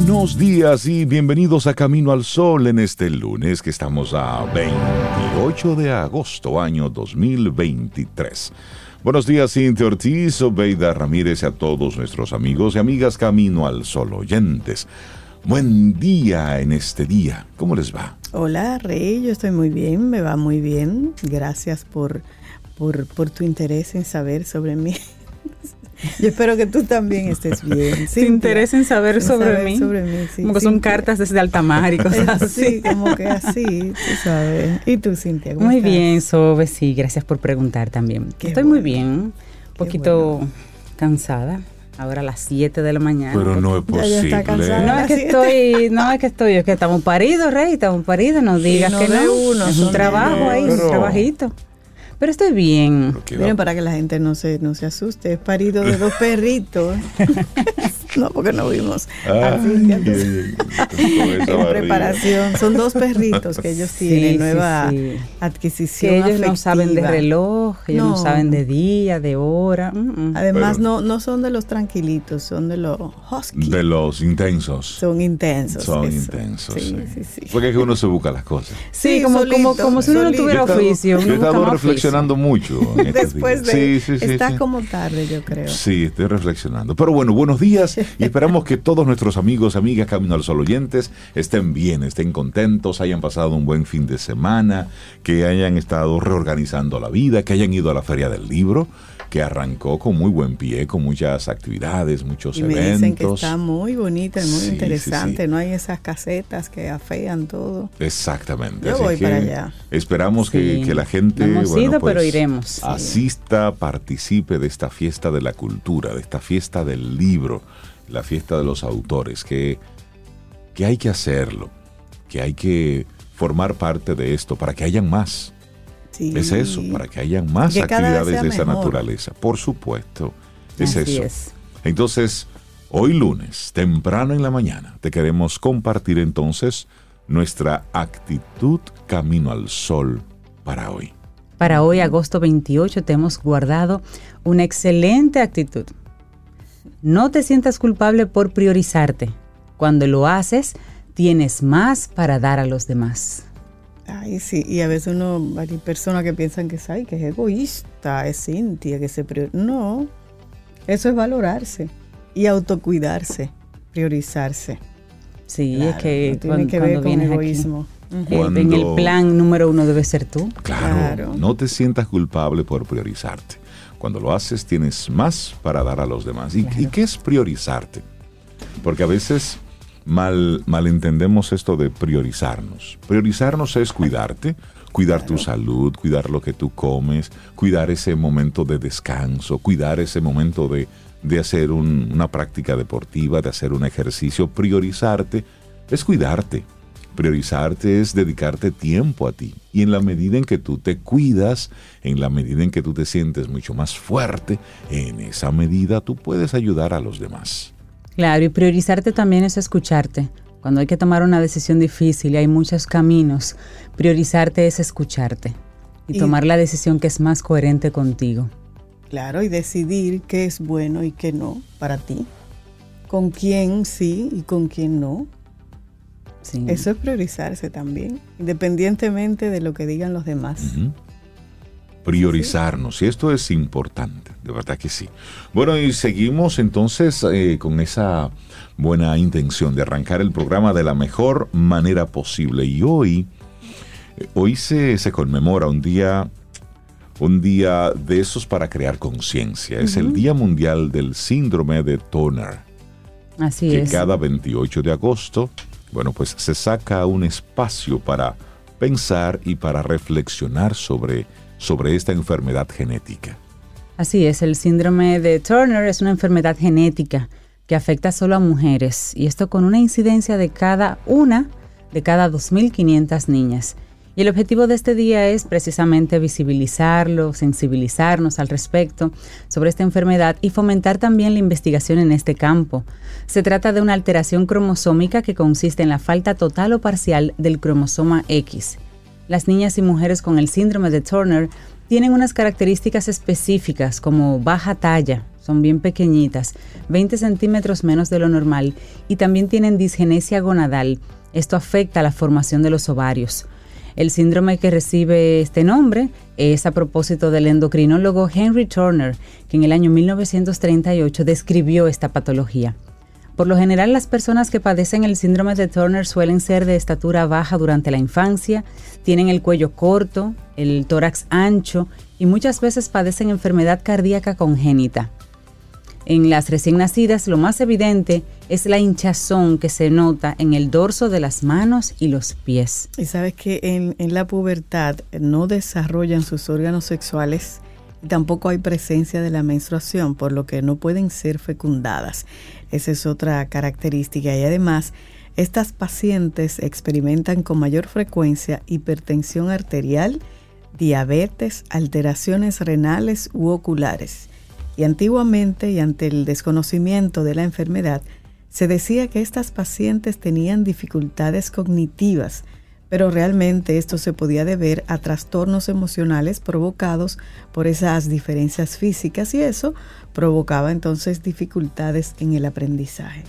Buenos días y bienvenidos a Camino al Sol en este lunes que estamos a 28 de agosto año 2023. Buenos días Cintia Ortiz, Obeida Ramírez y a todos nuestros amigos y amigas Camino al Sol oyentes. Buen día en este día, ¿cómo les va? Hola Rey, yo estoy muy bien, me va muy bien. Gracias por, por, por tu interés en saber sobre mí. Yo espero que tú también estés bien. ¿Te interesa en saber, sobre, mí? como que son cartas desde alta mar y cosas así. Sí, como que así, tú sabes. ¿Y tú, Cintia? muy estás? bien, Sobe, sí, gracias por preguntar también. Estoy muy bien, un poquito cansada. Ahora a las 7 de la mañana. Pero no es posible. No es que estoy, no es que estoy, es que estamos paridos, Rey, estamos paridos, no digas que no. Uno, es un trabajo ahí, un trabajito. Pero estoy bien. Miren, para que la gente no se, no se asuste, es parido de dos perritos. no, porque no vimos. Ah, en preparación. Son dos perritos que ellos tienen, nueva adquisición. Que ellos no saben de reloj, ellos no. saben de día, de hora. Mm, mm. Además, no, no son de los tranquilitos, son de los huskies. De los intensos. Son intensos. Son eso. intensos. Sí, sí. sí, Porque es que uno se busca las cosas. Sí, como, solito, como, como si uno no tuviera oficio. Yo he estado reflexionando mucho. Después de. Sí, sí, está como tarde, yo creo. Sí, estoy reflexionando. Pero bueno, buenos días y esperamos que todos nuestros amigos, amigas Camino al Sol oyentes estén bien, estén contentos, hayan pasado un buen fin de semana, que hayan estado reorganizando la vida, que hayan ido a la Feria del Libro que arrancó con muy buen pie, con muchas actividades, muchos y eventos. Dicen que está muy bonita y muy sí, interesante, sí, sí. no hay esas casetas que afean todo. Exactamente. Yo Así voy que para allá. Esperamos que, que, la gente no hemos bueno, ido, pues, pero iremos. asista, participe de esta fiesta de la cultura, de esta fiesta del libro, la fiesta de los autores, que, que hay que hacerlo, que hay que formar parte de esto para que hayan más. Sí. Es eso, para que hayan más que actividades de mejor. esa naturaleza. Por supuesto, es Así eso. es. Entonces, hoy lunes, temprano en la mañana, te queremos compartir entonces nuestra actitud camino al sol para hoy. Para hoy, agosto 28, te hemos guardado una excelente actitud. No te sientas culpable por priorizarte. Cuando lo haces, tienes más para dar a los demás. Ay, sí, y a veces uno, hay personas que piensan que es, ay, que es egoísta, es Cintia, que se prior... No, eso es valorarse y autocuidarse, priorizarse. Sí, Claro, es que no tiene cuando, que ver cuando con egoísmo. aquí, Ujú. el- en el Cuando- plan número uno debe ser tú. Claro, Claro. no te sientas culpable por priorizarte. Cuando lo haces tienes más para dar a los demás. ¿Y, Claro. ¿y qué es priorizarte? Porque a veces mal, malentendemos esto de priorizarnos. Priorizarnos es cuidarte, cuidar tu salud, cuidar lo que tú comes, cuidar ese momento de descanso, cuidar ese momento de, de hacer un- una práctica deportiva, de hacer un ejercicio. Priorizarte es cuidarte. Priorizarte es dedicarte tiempo a ti. Y en la medida en que tú te cuidas, en la medida en que tú te sientes mucho más fuerte, en esa medida tú puedes ayudar a los demás. Claro, y priorizarte también es escucharte. Cuando hay que tomar una decisión difícil y hay muchos caminos, priorizarte es escucharte y, Y- tomar la decisión que es más coherente contigo. Claro, y decidir qué es bueno y qué no para ti. Con quién sí y con quién no. Sí. Eso es priorizarse también, independientemente de lo que digan los demás. Priorizarnos, y esto es importante, de verdad que sí. Bueno, y seguimos entonces eh, con esa buena intención de arrancar el programa de la mejor manera posible. Y hoy, eh, hoy se, se conmemora un día, un día de esos para crear conciencia. Es el Día Mundial del Síndrome de Turner. Así que es. cada 28 de agosto, bueno, pues se saca un espacio para pensar y para reflexionar sobre, sobre esta enfermedad genética. Así es, el síndrome de Turner es una enfermedad genética que afecta solo a mujeres, y esto con una incidencia de cada una de cada 2.500 niñas. Y el objetivo de este día es precisamente visibilizarlo, sensibilizarnos al respecto sobre esta enfermedad y fomentar también la investigación en este campo. Se trata de una alteración cromosómica que consiste en la falta total o parcial del cromosoma X. Las niñas y mujeres con el síndrome de Turner tienen unas características específicas como baja talla, son bien pequeñitas, 20 centímetros menos de lo normal, y también tienen disgenesia gonadal. Esto afecta la formación de los ovarios. El síndrome que recibe este nombre es a propósito del endocrinólogo Henry Turner, que en el año 1938 describió esta patología. Por lo general, las personas que padecen el síndrome de Turner suelen ser de estatura baja durante la infancia, tienen el cuello corto, el tórax ancho y muchas veces padecen enfermedad cardíaca congénita. En las recién nacidas lo más evidente es la hinchazón que se nota en el dorso de las manos y los pies. Y sabes que en, en la pubertad no desarrollan sus órganos sexuales tampoco hay presencia de la menstruación, por lo que no pueden ser fecundadas. Esa es otra característica y además estas pacientes experimentan con mayor frecuencia hipertensión arterial, diabetes, alteraciones renales u oculares y antiguamente y ante el desconocimiento de la enfermedad, se decía que estas pacientes tenían dificultades cognitivas, pero realmente esto se podía deber a trastornos emocionales provocados por esas diferencias físicas y eso provocaba entonces dificultades en el aprendizaje.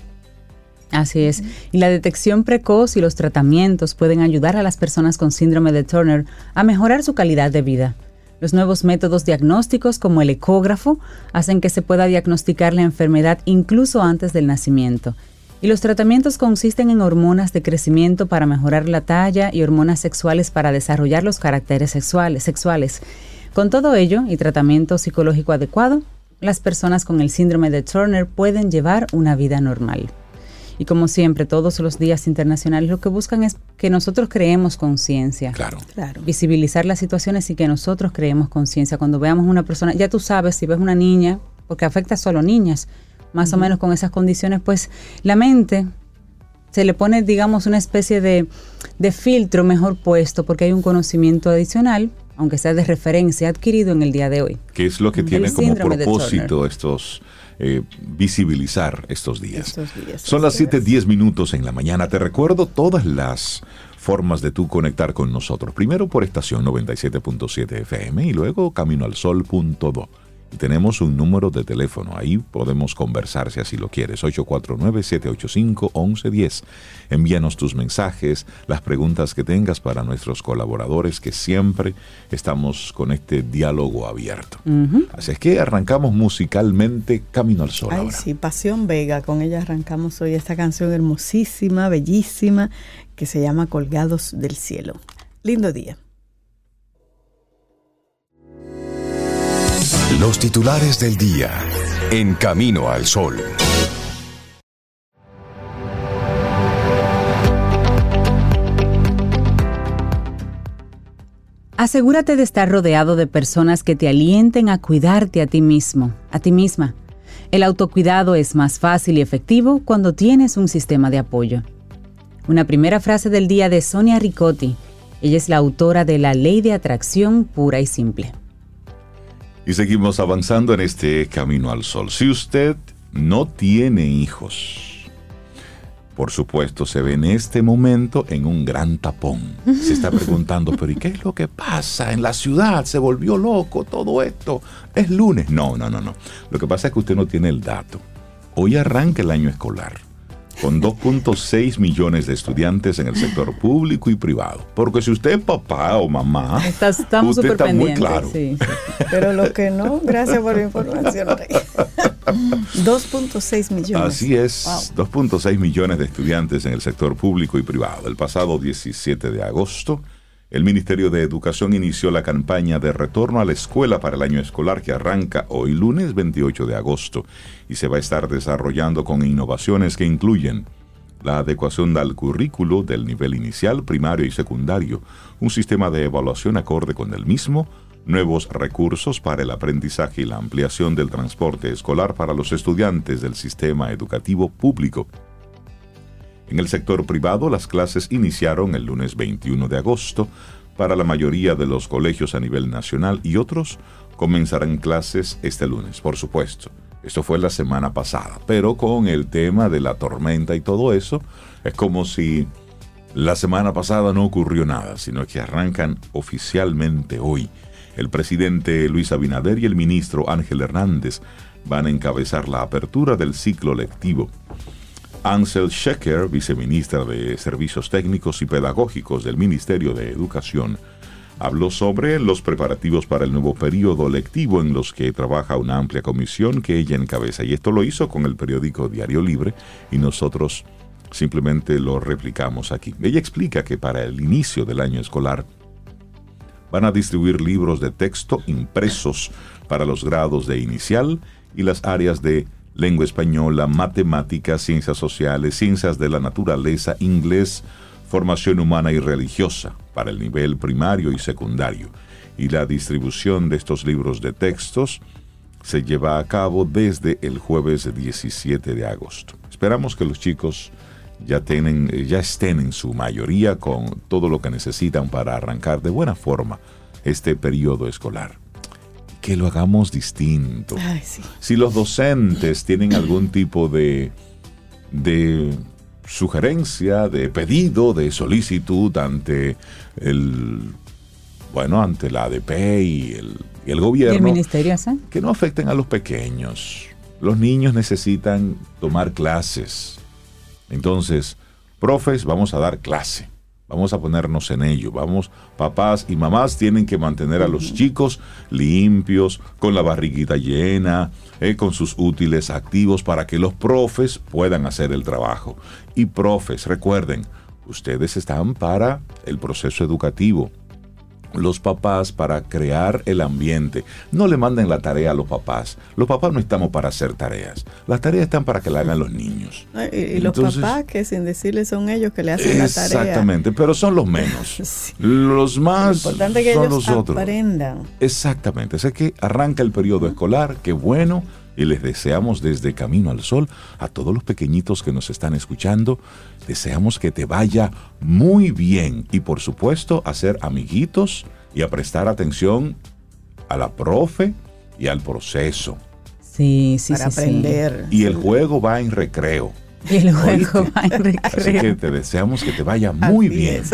Así es. Y la detección precoz y los tratamientos pueden ayudar a las personas con síndrome de Turner a mejorar su calidad de vida. Los nuevos métodos diagnósticos como el ecógrafo hacen que se pueda diagnosticar la enfermedad incluso antes del nacimiento. Y los tratamientos consisten en hormonas de crecimiento para mejorar la talla y hormonas sexuales para desarrollar los caracteres sexuales. sexuales. Con todo ello y tratamiento psicológico adecuado, las personas con el síndrome de Turner pueden llevar una vida normal. Y como siempre, todos los días internacionales lo que buscan es que nosotros creemos conciencia. Claro. Claro. Visibilizar las situaciones y que nosotros creemos conciencia. Cuando veamos una persona, ya tú sabes, si ves una niña, porque afecta solo a niñas, más o menos con esas condiciones, pues la mente se le pone, digamos, una especie de, de filtro mejor puesto porque hay un conocimiento adicional aunque sea de referencia adquirido en el día de hoy. ¿Qué es lo que tiene El como propósito estos eh, visibilizar estos días? Estos días, Son las así es. 7:10 minutos en la mañana. Te recuerdo todas las formas de tú conectar con nosotros. Primero por estación 97.7 FM y luego camino al sol.do. Y tenemos un número de teléfono, ahí podemos conversar si así lo quieres, 849-785-1110. Envíanos tus mensajes, las preguntas que tengas para nuestros colaboradores, que siempre estamos con este diálogo abierto. Así es que arrancamos musicalmente Camino al Sol Ay, ahora. sí, Pasión Vega. Con ella arrancamos hoy esta canción hermosísima, bellísima, que se llama Colgados del Cielo. Lindo día. Los titulares del día en Camino al Sol. Asegúrate de estar rodeado de personas que te alienten a cuidarte a ti mismo, a ti misma. El autocuidado es más fácil y efectivo cuando tienes un sistema de apoyo. Una primera frase del día de Sonia Ricotti. Ella es la autora de La Ley de Atracción Pura y Simple. Y seguimos avanzando en este camino al sol. Si usted no tiene hijos, por supuesto, se ve en este momento en un gran tapón. Se está preguntando, pero ¿y qué es lo que pasa en la ciudad? Se volvió loco todo esto. Es lunes. No, no, no, no. Lo que pasa es que usted no tiene el dato. Hoy arranca el año escolar con 2.6 millones de estudiantes en el sector público y privado. Porque si usted es papá o mamá, estamos usted súper está muy pendientes. claro. sí, sí. Pero lo que no, gracias por la información. Rey. 2.6 millones. Así es, Wow. 2.6 millones de estudiantes en el sector público y privado. El pasado 17 de agosto, el Ministerio de Educación inició la campaña de retorno a la escuela para el año escolar que arranca hoy lunes 28 de agosto y se va a estar desarrollando con innovaciones que incluyen la adecuación al currículo del nivel inicial, primario y secundario, un sistema de evaluación acorde con el mismo, nuevos recursos para el aprendizaje y la ampliación del transporte escolar para los estudiantes del sistema educativo público. En el sector privado, las clases iniciaron el lunes 21 de agosto para la mayoría de los colegios a nivel nacional y otros comenzarán clases este lunes, por supuesto. Esto fue la semana pasada, pero con el tema de la tormenta y todo eso, es como si la semana pasada no ocurrió nada, sino que arrancan oficialmente hoy. El presidente Luis Abinader y el ministro Ángel Hernández van a encabezar la apertura del ciclo lectivo. Ansel Shecker, viceministra de Servicios Técnicos y Pedagógicos del Ministerio de Educación, habló sobre los preparativos para el nuevo periodo lectivo en los que trabaja una amplia comisión que ella encabeza. Y esto lo hizo con el periódico Diario Libre y nosotros simplemente lo replicamos aquí. Ella explica que para el inicio del año escolar van a distribuir libros de texto impresos para los grados de inicial y las áreas de lengua española, matemáticas, ciencias sociales, ciencias de la naturaleza, inglés, formación humana y religiosa para el nivel primario y secundario. Y la distribución de estos libros de textos se lleva a cabo desde el jueves 17 de agosto. Esperamos que los chicos ya, tienen, ya estén en su mayoría con todo lo que necesitan para arrancar de buena forma este periodo escolar. Que lo hagamos distinto. Si los docentes tienen algún tipo de, de sugerencia, de pedido, de solicitud ante el bueno, ante la ADP y el, y el gobierno. ¿Y el ministerio Que no afecten a los pequeños. Los niños necesitan tomar clases. Entonces, profes, vamos a dar clase. Vamos a ponernos en ello. Vamos, papás y mamás tienen que mantener a los chicos limpios, con la barriguita llena, eh, con sus útiles activos para que los profes puedan hacer el trabajo. Y profes, recuerden, ustedes están para el proceso educativo los papás para crear el ambiente. No le manden la tarea a los papás. Los papás no estamos para hacer tareas. Las tareas están para que la hagan los niños. Y, los papás que sin decirle son ellos que le hacen la tarea. Exactamente, pero son los menos. Los más Lo importante que son ellos los otros. aprendan. Exactamente. Sé que arranca el periodo escolar, qué bueno y les deseamos desde Camino al Sol a todos los pequeñitos que nos están escuchando, deseamos que te vaya muy bien y por supuesto a ser amiguitos y a prestar atención a la profe y al proceso. Sí, sí, para sí, aprender. Y el juego va en recreo. Y el juego ¿Oíste? va en Así recreo. que te deseamos que te vaya muy Así bien. es.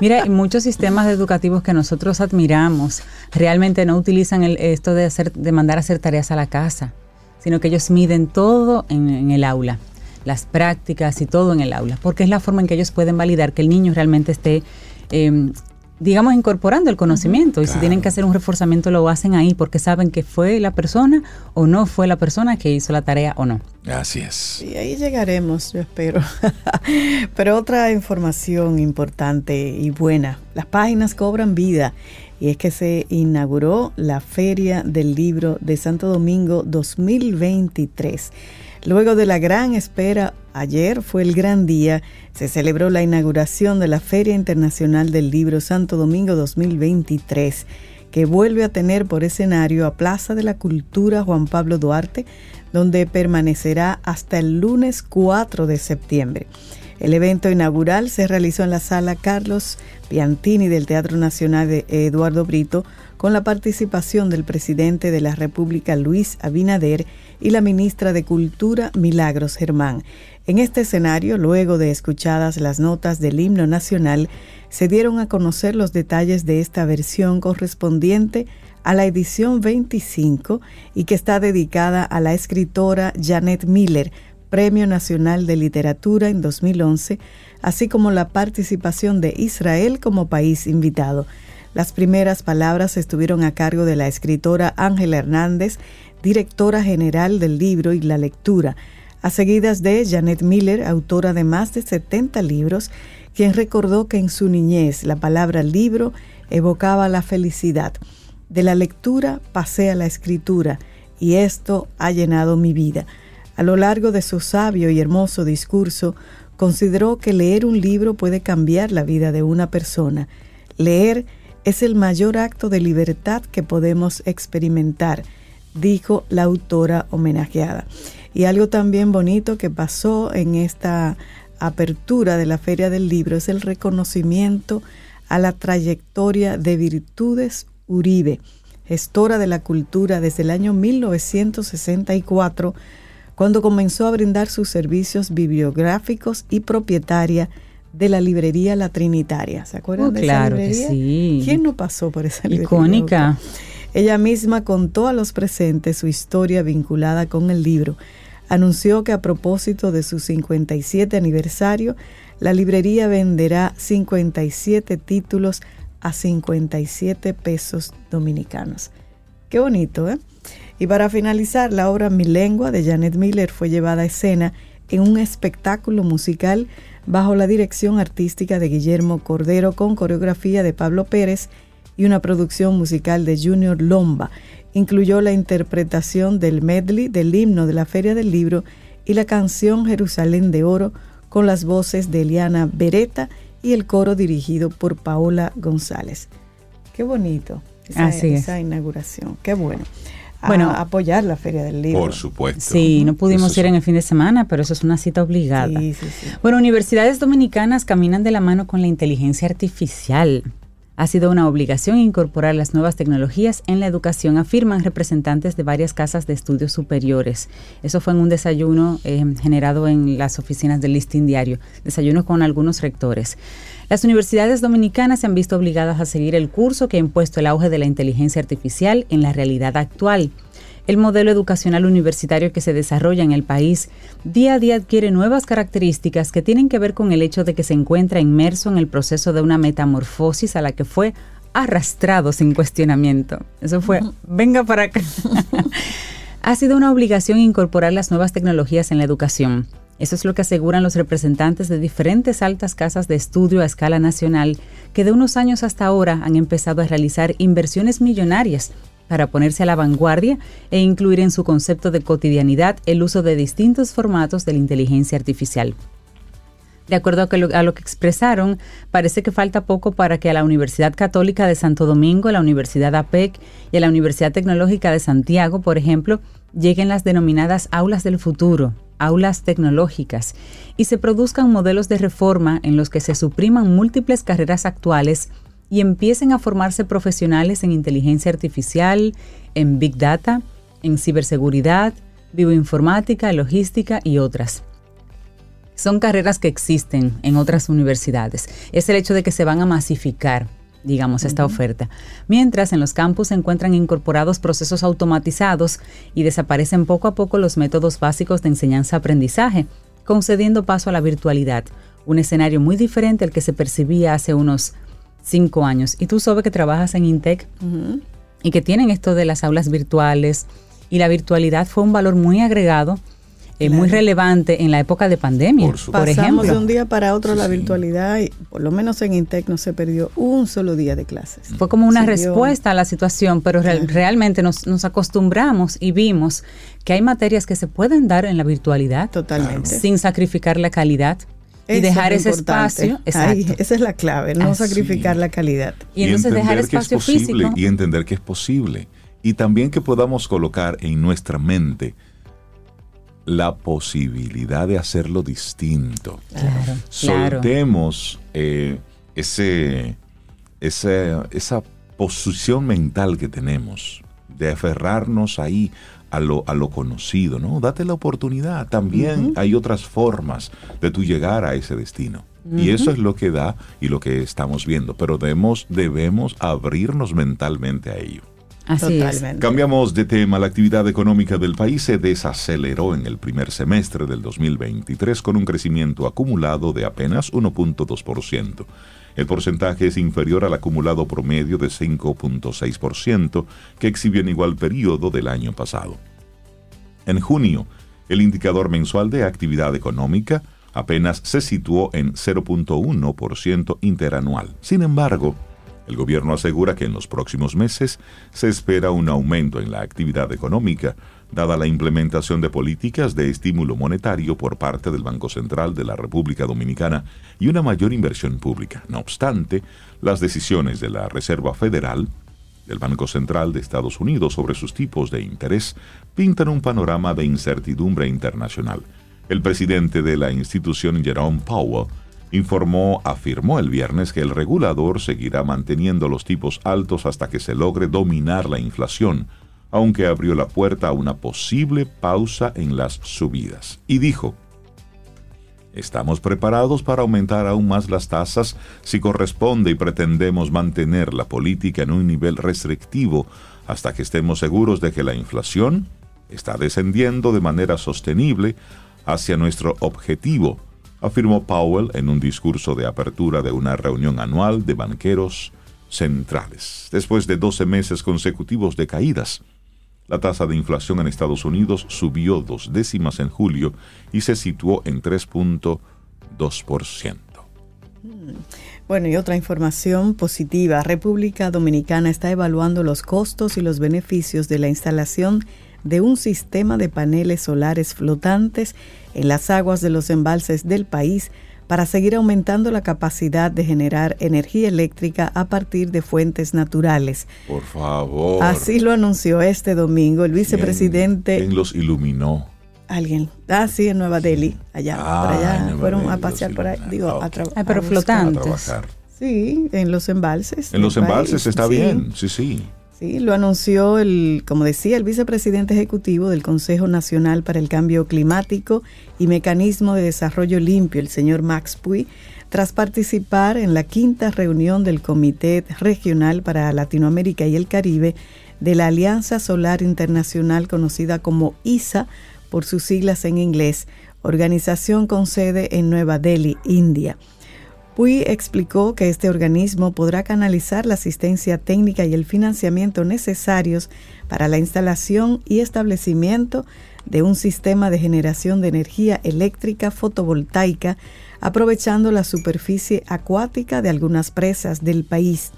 Mira, muchos sistemas educativos que nosotros admiramos. Realmente no utilizan el- esto de, hacer, de mandar a hacer tareas a la casa, sino que ellos miden todo en, el aula, las prácticas y todo en el aula, porque es la forma en que ellos pueden validar que el niño realmente esté, eh, digamos, incorporando el conocimiento. Y si tienen que hacer un reforzamiento, lo hacen ahí, porque saben que fue la persona o no fue la persona que hizo la tarea o no. Así es. Y ahí llegaremos, yo espero. Pero otra información importante y buena, las páginas cobran vida y es que se inauguró la Feria del Libro de Santo Domingo 2023. Luego de la gran espera, ayer fue el gran día, se celebró la inauguración de la Feria Internacional del Libro Santo Domingo 2023 que vuelve a tener por escenario a Plaza de la Cultura Juan Pablo Duarte, donde permanecerá hasta el lunes 4 de septiembre. El evento inaugural se realizó en la sala Carlos Piantini del Teatro Nacional de Eduardo Brito, con la participación del presidente de la República Luis Abinader y la ministra de Cultura Milagros Germán. En este escenario, luego de escuchadas las notas del himno nacional, se dieron a conocer los detalles de esta versión correspondiente a la edición 25 y que está dedicada a la escritora Janet Miller, Premio Nacional de Literatura en 2011, así como la participación de Israel como país invitado. Las primeras palabras estuvieron a cargo de la escritora Ángela Hernández, directora general del libro y la lectura, a seguidas de Janet Miller, autora de más de 70 libros, quien recordó que en su niñez la palabra libro evocaba la felicidad. De la lectura pasé a la escritura y esto ha llenado mi vida. A lo largo de su sabio y hermoso discurso, consideró que leer un libro puede cambiar la vida de una persona. Leer es el mayor acto de libertad que podemos experimentar, dijo la autora homenajeada. Y algo también bonito que pasó en esta apertura de la Feria del Libro es el reconocimiento a la trayectoria de Virtudes Uribe, gestora de la cultura desde el año 1964, cuando comenzó a brindar sus servicios bibliográficos y propietaria de la librería La Trinitaria. ¿Se acuerdan Oh, de claro esa que sí. ¿Quién no pasó por esa librería? Icónica. Ella misma contó a los presentes su historia vinculada con el libro. Anunció que a propósito de su 57 aniversario, la librería venderá 57 títulos a 57 pesos dominicanos. Qué bonito, ¿eh? Y para finalizar, la obra Mi lengua de Janet Miller fue llevada a escena en un espectáculo musical bajo la dirección artística de Guillermo Cordero con coreografía de Pablo Pérez y una producción musical de Junior Lomba. Incluyó la interpretación del medley del himno de la Feria del Libro y la canción Jerusalén de Oro con las voces de Eliana Beretta y el coro dirigido por Paola González. Qué bonito esa, Así es. esa inauguración, qué bueno. A Bueno, apoyar la Feria del Libro. Por supuesto. Sí, no pudimos Eso ir en el fin de semana, pero eso es una cita obligada. Sí, sí, sí. Bueno, universidades dominicanas caminan de la mano con la inteligencia artificial. Ha sido una obligación incorporar las nuevas tecnologías en la educación, afirman representantes de varias casas de estudios superiores. Eso fue en un desayuno eh, generado en las oficinas del Listín Diario, desayuno con algunos rectores. Las universidades dominicanas se han visto obligadas a seguir el curso que ha impuesto el auge de la inteligencia artificial en la realidad actual. El modelo educacional universitario que se desarrolla en el país día a día adquiere nuevas características que tienen que ver con el hecho de que se encuentra inmerso en el proceso de una metamorfosis a la que fue arrastrado sin cuestionamiento. Eso fue, venga para acá. ha sido una obligación incorporar las nuevas tecnologías en la educación. Eso es lo que aseguran los representantes de diferentes altas casas de estudio a escala nacional que de unos años hasta ahora han empezado a realizar inversiones millonarias para ponerse a la vanguardia e incluir en su concepto de cotidianidad el uso de distintos formatos de la inteligencia artificial. De acuerdo a, lo, lo que expresaron, parece que falta poco para que a la Universidad Católica de Santo Domingo, a la Universidad APEC y a la Universidad Tecnológica de Santiago, por ejemplo, lleguen las denominadas aulas del futuro, aulas tecnológicas, y se produzcan modelos de reforma en los que se supriman múltiples carreras actuales y empiecen a formarse profesionales en inteligencia artificial, en big data, en ciberseguridad, bioinformática, logística y otras. Son carreras que existen en otras universidades. Es el hecho de que se van a masificar, digamos, esta oferta. Mientras en los campus se encuentran incorporados procesos automatizados y desaparecen poco a poco los métodos básicos de enseñanza-aprendizaje, concediendo paso a la virtualidad, un escenario muy diferente al que se percibía hace unos cinco años. Y tú sabes que trabajas en Intec Ujú. y que tienen esto de las aulas virtuales y la virtualidad fue un valor muy agregado, eh, muy relevante en la época de pandemia, Por por, supuesto. Pasamos ejemplo. de un día para otro a la Sí, sí. virtualidad y por lo menos en Intec no se perdió un solo día de clases. Fue como una Se dio- respuesta a la situación, pero real- realmente nos, nos acostumbramos y vimos que hay materias que se pueden dar en la virtualidad Totalmente. sin sacrificar la calidad y dejar es ese importante. espacio. Ahí, Exacto. esa es la clave, no Así. sacrificar la calidad. Y entonces dejar entender que es espacio posible físico. y entender que es posible. Y también que podamos colocar en nuestra mente la posibilidad de hacerlo distinto. Claro, claro. Soltemos eh, ese, ese- esa posición mental que tenemos de aferrarnos ahí a lo, a lo conocido, ¿no? Date la oportunidad. También hay otras formas de tú llegar a ese destino. Y eso es lo que da y lo que estamos viendo. Pero debemos, debemos abrirnos mentalmente a ello. Así es. Totalmente. Cambiamos de tema. La actividad económica del país se desaceleró en el primer semestre del 2023 con un crecimiento acumulado de apenas 1.2%. El porcentaje es inferior al acumulado promedio de 5.6% que exhibió en igual periodo del año pasado. En junio, el indicador mensual de actividad económica apenas se situó en 0.1% interanual. Sin embargo, El gobierno asegura que en los próximos meses se espera un aumento en la actividad económica, dada la implementación de políticas de estímulo monetario por parte del Banco Central de la República Dominicana y una mayor inversión pública. No obstante, las decisiones de la Reserva Federal, del Banco Central de Estados Unidos sobre sus tipos de interés pintan un panorama de incertidumbre internacional. El presidente de la institución, Jerome Powell, informó, afirmó el viernes que el regulador seguirá manteniendo los tipos altos hasta que se logre dominar la inflación, aunque abrió la puerta a una posible pausa en las subidas. Y dijo, Estamos preparados para aumentar aún más las tasas si corresponde y pretendemos mantener la política en un nivel restrictivo hasta que estemos seguros de que la inflación está descendiendo de manera sostenible hacia nuestro objetivo, afirmó Powell en un discurso de apertura de una reunión anual de banqueros centrales, después de 12 meses consecutivos de caídas. La tasa de inflación en Estados Unidos subió dos décimas en julio y se situó en 3.2%. Bueno, y otra información positiva. República Dominicana está evaluando los costos y los beneficios de la instalación de un sistema de paneles solares flotantes en las aguas de los embalses del país para seguir aumentando la capacidad de generar energía eléctrica a partir de fuentes naturales. Por favor. Así lo anunció este domingo el vicepresidente. ¿Quién, los iluminó? Alguien. Ah, sí, en Nueva Delhi, allá. Ah, por allá. Fueron a pasear por ahí. Digo, a trabajar. Ah, pero flotantes. Sí, en los embalses. En los embalses está bien, sí, sí. Sí, lo anunció el, como decía, el vicepresidente ejecutivo del Consejo Nacional para el Cambio Climático y Mecanismo de Desarrollo Limpio, el señor Max Puy, tras participar en la quinta reunión del Comité Regional para Latinoamérica y el Caribe de la Alianza Solar Internacional conocida como ISA por sus siglas en inglés, organización con sede en Nueva Delhi, India. Puy explicó que este organismo podrá canalizar la asistencia técnica y el financiamiento necesarios para la instalación y establecimiento de un sistema de generación de energía eléctrica fotovoltaica aprovechando la superficie acuática de algunas presas del país.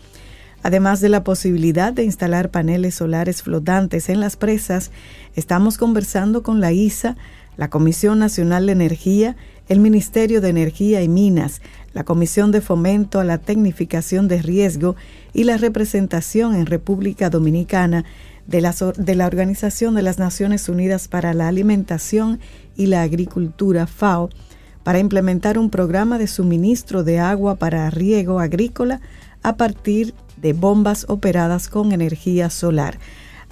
Además de la posibilidad de instalar paneles solares flotantes en las presas, estamos conversando con la ISA, la Comisión Nacional de Energía, el Ministerio de Energía y Minas, la Comisión de Fomento a la Tecnificación de Riesgo y la representación en República Dominicana de la, de la Organización de las Naciones Unidas para la Alimentación y la Agricultura, FAO, para implementar un programa de suministro de agua para riego agrícola a partir de bombas operadas con energía solar.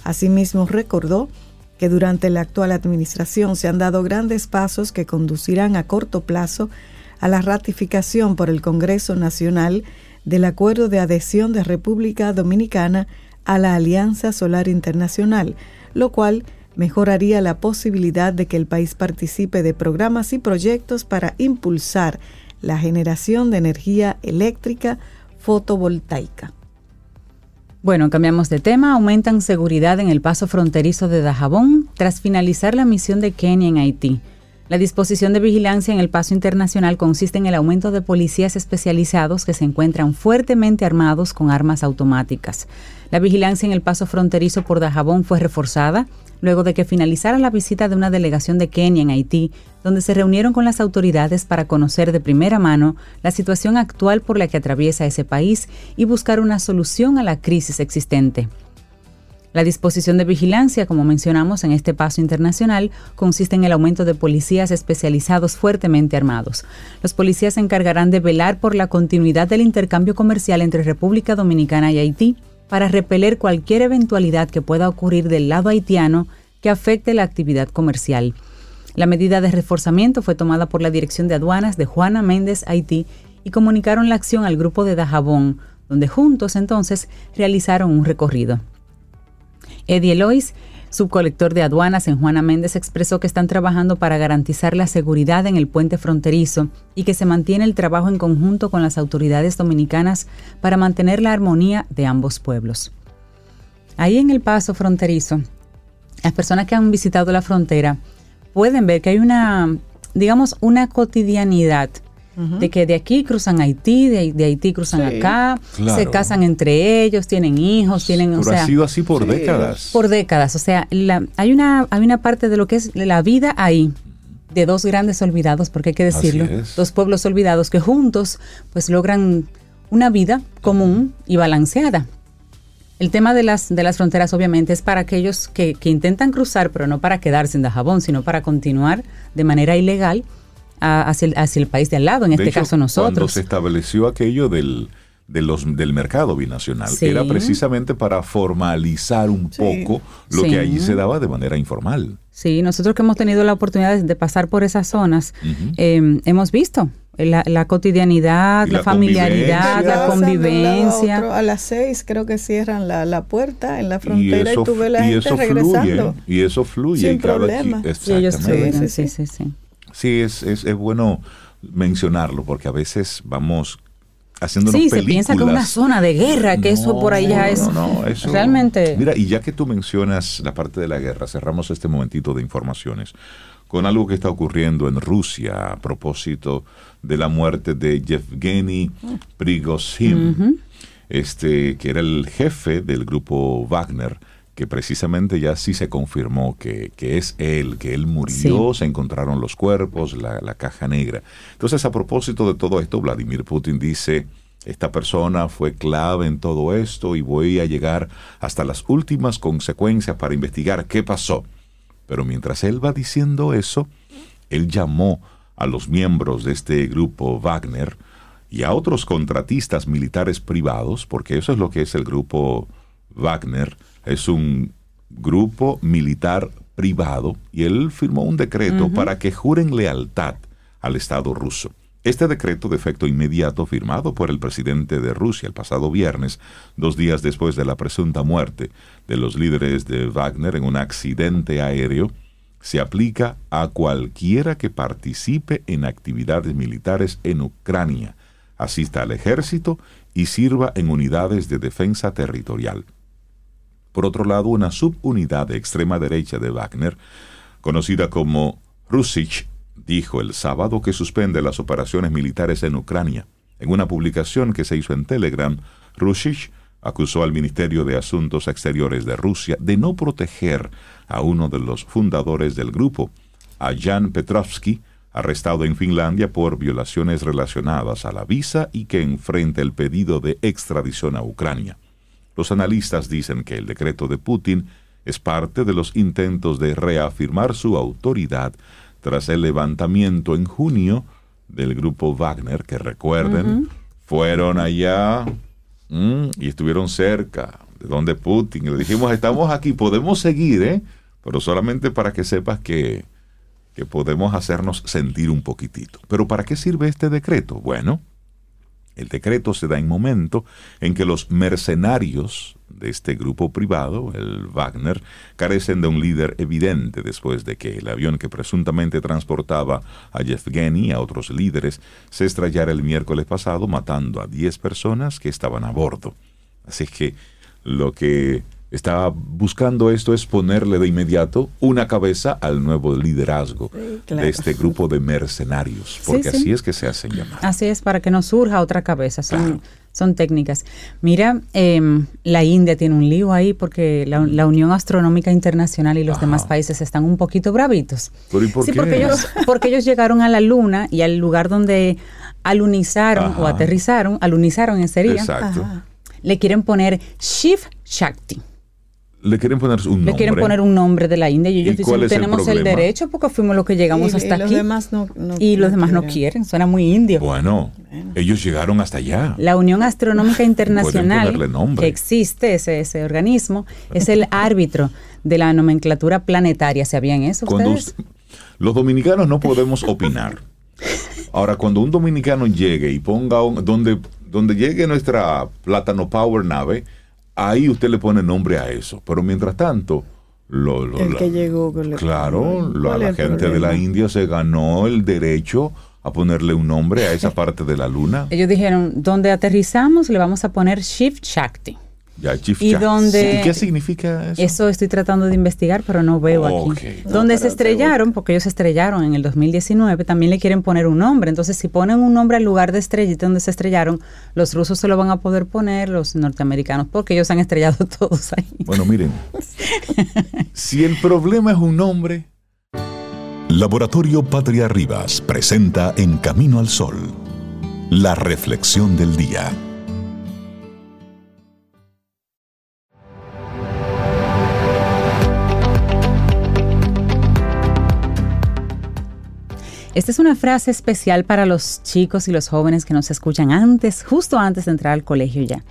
Asimismo, recordó que durante la actual administración se han dado grandes pasos que conducirán a corto plazo a la ratificación por el Congreso Nacional del Acuerdo de Adhesión de República Dominicana a la Alianza Solar Internacional, lo cual mejoraría la posibilidad de que el país participe de programas y proyectos para impulsar la generación de energía eléctrica fotovoltaica. Bueno, cambiamos de tema. Aumentan seguridad en el paso fronterizo de Dajabón tras finalizar la misión de Kenia en Haití. La disposición de vigilancia en el paso internacional consiste en el aumento de policías especializados que se encuentran fuertemente armados con armas automáticas. La vigilancia en el paso fronterizo por Dajabón fue reforzada luego de que finalizara la visita de una delegación de Kenia en Haití, donde se reunieron con las autoridades para conocer de primera mano la situación actual por la que atraviesa ese país y buscar una solución a la crisis existente. La disposición de vigilancia, como mencionamos en este paso internacional, consiste en el aumento de policías especializados fuertemente armados. Los policías se encargarán de velar por la continuidad del intercambio comercial entre República Dominicana y Haití, para repeler cualquier eventualidad que pueda ocurrir del lado haitiano que afecte la actividad comercial. La medida de reforzamiento fue tomada por la Dirección de Aduanas de Juana Méndez Haití y comunicaron la acción al grupo de Dajabón, donde juntos entonces realizaron un recorrido. Eddie Elois subcolector de aduanas en Juana Méndez expresó que están trabajando para garantizar la seguridad en el puente fronterizo y que se mantiene el trabajo en conjunto con las autoridades dominicanas para mantener la armonía de ambos pueblos. Ahí en el paso fronterizo, las personas que han visitado la frontera pueden ver que hay una, digamos, una cotidianidad de que de aquí cruzan a Haití, de, de Haití cruzan acá, Claro. se casan entre ellos, tienen hijos, tienen, o Pero sea, ha sido así por décadas. por décadas. O sea, la- hay, una, hay una parte de lo que es la vida ahí, de dos grandes olvidados, porque hay que decirlo, dos pueblos olvidados que juntos pues logran una vida común y balanceada. El tema de las, de las fronteras obviamente es para aquellos que, que intentan cruzar, pero no para quedarse en Dajabón, sino para continuar de manera ilegal a- hacia, el, hacia el país de al lado, en De este hecho, caso Cuando nosotros. se estableció aquello del, de los, del mercado binacional, Sí. era precisamente para formalizar un Sí. poco lo Sí. que allí se daba de manera informal. Sí, nosotros que hemos tenido la oportunidad de, pasar por esas zonas, eh, hemos visto la, la cotidianidad, Y la, la familiaridad, la convivencia. otro, A, las seis creo que cierran la, la puerta en la frontera y, eso, tú ves la y gente eso regresando. fluye, y eso fluye. Sin y cada problema. qui- Sí, ellos fluyen, Sí, sí, sí, sí, es, es, es bueno mencionarlo porque a veces vamos haciendo Sí, se piensa que es una zona de guerra, que eso por No, es no, no, eso- realmente... Mira, y ya que tú mencionas la parte de la guerra, cerramos este momentito de informaciones con algo que está ocurriendo en Rusia a propósito de la muerte de Yevgeny Prigozhin, este, que era el jefe del grupo Wagner, que precisamente ya sí se confirmó que, que es él, que él murió, se encontraron los cuerpos, la, la caja negra. Entonces, a propósito de todo esto, Vladimir Putin dice, esta persona fue clave en todo esto y voy a llegar hasta las últimas consecuencias para investigar qué pasó. Pero mientras él va diciendo eso, él llamó a los miembros de este grupo Wagner y a otros contratistas militares privados, porque eso es lo que es el grupo Wagner, es un grupo militar privado, y él firmó un decreto para que juren lealtad al Estado ruso. Este decreto de efecto inmediato, firmado por el presidente de Rusia el pasado viernes, dos días después de la presunta muerte de los líderes de Wagner en un accidente aéreo, se aplica a cualquiera que participe en actividades militares en Ucrania, asista al ejército y sirva en unidades de defensa territorial. Por otro lado, una subunidad de extrema derecha de Wagner, conocida como Rusich, dijo el sábado que suspende las operaciones militares en Ucrania. En una publicación que se hizo en Telegram, Rusich acusó al Ministerio de Asuntos Exteriores de Rusia de no proteger a uno de los fundadores del grupo, a Jan Petrovsky, arrestado en Finlandia por violaciones relacionadas a la visa y que enfrenta el pedido de extradición a Ucrania. Los analistas dicen que el decreto de Putin es parte de los intentos de reafirmar su autoridad tras el levantamiento en junio del grupo Wagner, que recuerden, fueron allá mm, y estuvieron cerca de donde Putin. Y le dijimos, estamos aquí, podemos seguir, ¿eh? pero solamente para que sepas que, que podemos hacernos sentir un poquitito. Pero ¿para qué sirve este decreto? Bueno, el decreto se da en momento en que los mercenarios de este grupo privado, el Wagner, carecen de un líder evidente después de que el avión que presuntamente transportaba a Yevgeny y a otros líderes se estrellara el miércoles pasado matando a 10 personas que estaban a bordo. Así que lo que está buscando esto es ponerle de inmediato una cabeza al nuevo liderazgo Sí, claro. de este grupo de mercenarios, porque sí. así es que se hacen llamar. Así es, para que no surja otra cabeza. Son, Claro. son técnicas. Mira, em, la India tiene un lío ahí porque la, la Unión Astronómica Internacional y los Ajá. demás países están un poquito bravitos. Pero ¿y por sí, qué? porque ellos, porque ellos llegaron a la Luna y al lugar donde alunizaron o aterrizaron, alunizaron en sería, Exacto. Ajá. le quieren poner Shiv Shakti. Le quieren poner un Le nombre. quieren poner un nombre de la India y ellos ¿Y cuál dicen, es el tenemos el, derecho porque fuimos los que llegamos Y- hasta y los aquí. demás no- no- y los demás no quieren. suena muy indio. Bueno, ellos llegaron hasta allá. La Unión Astronómica Internacional, ponerle nombre. que existe, ese, ese organismo, es el árbitro de la nomenclatura planetaria. ¿Sabían eso Cuando ustedes? us- los dominicanos no podemos opinar. Ahora, cuando un dominicano llegue y ponga un- donde, donde llegue nuestra Plátano Power nave, ahí usted le pone nombre a eso. Pero mientras tanto, lo, lo- El la- que llegó. claro, la, ¿Cuál la gente de la? India se ganó el derecho a ponerle un nombre a esa parte de la luna. Ellos dijeron, donde aterrizamos le vamos a poner Shift Shakti. Ya, Chief y donde ¿Y qué significa eso? Eso estoy tratando de investigar, pero no veo aquí. No, donde se estrellaron, porque ellos se estrellaron en el 2019, también le quieren poner un nombre. Entonces, si ponen un nombre al lugar de estrellita donde se estrellaron, los rusos se lo van a poder poner, los norteamericanos, porque ellos han estrellado todos ahí. Bueno, miren. si el problema es un nombre, Laboratorio Patria Rivas presenta En Camino al Sol, la reflexión del día. Esta es una frase especial para los chicos y los jóvenes que nos escuchan antes, justo antes de entrar al colegio ya.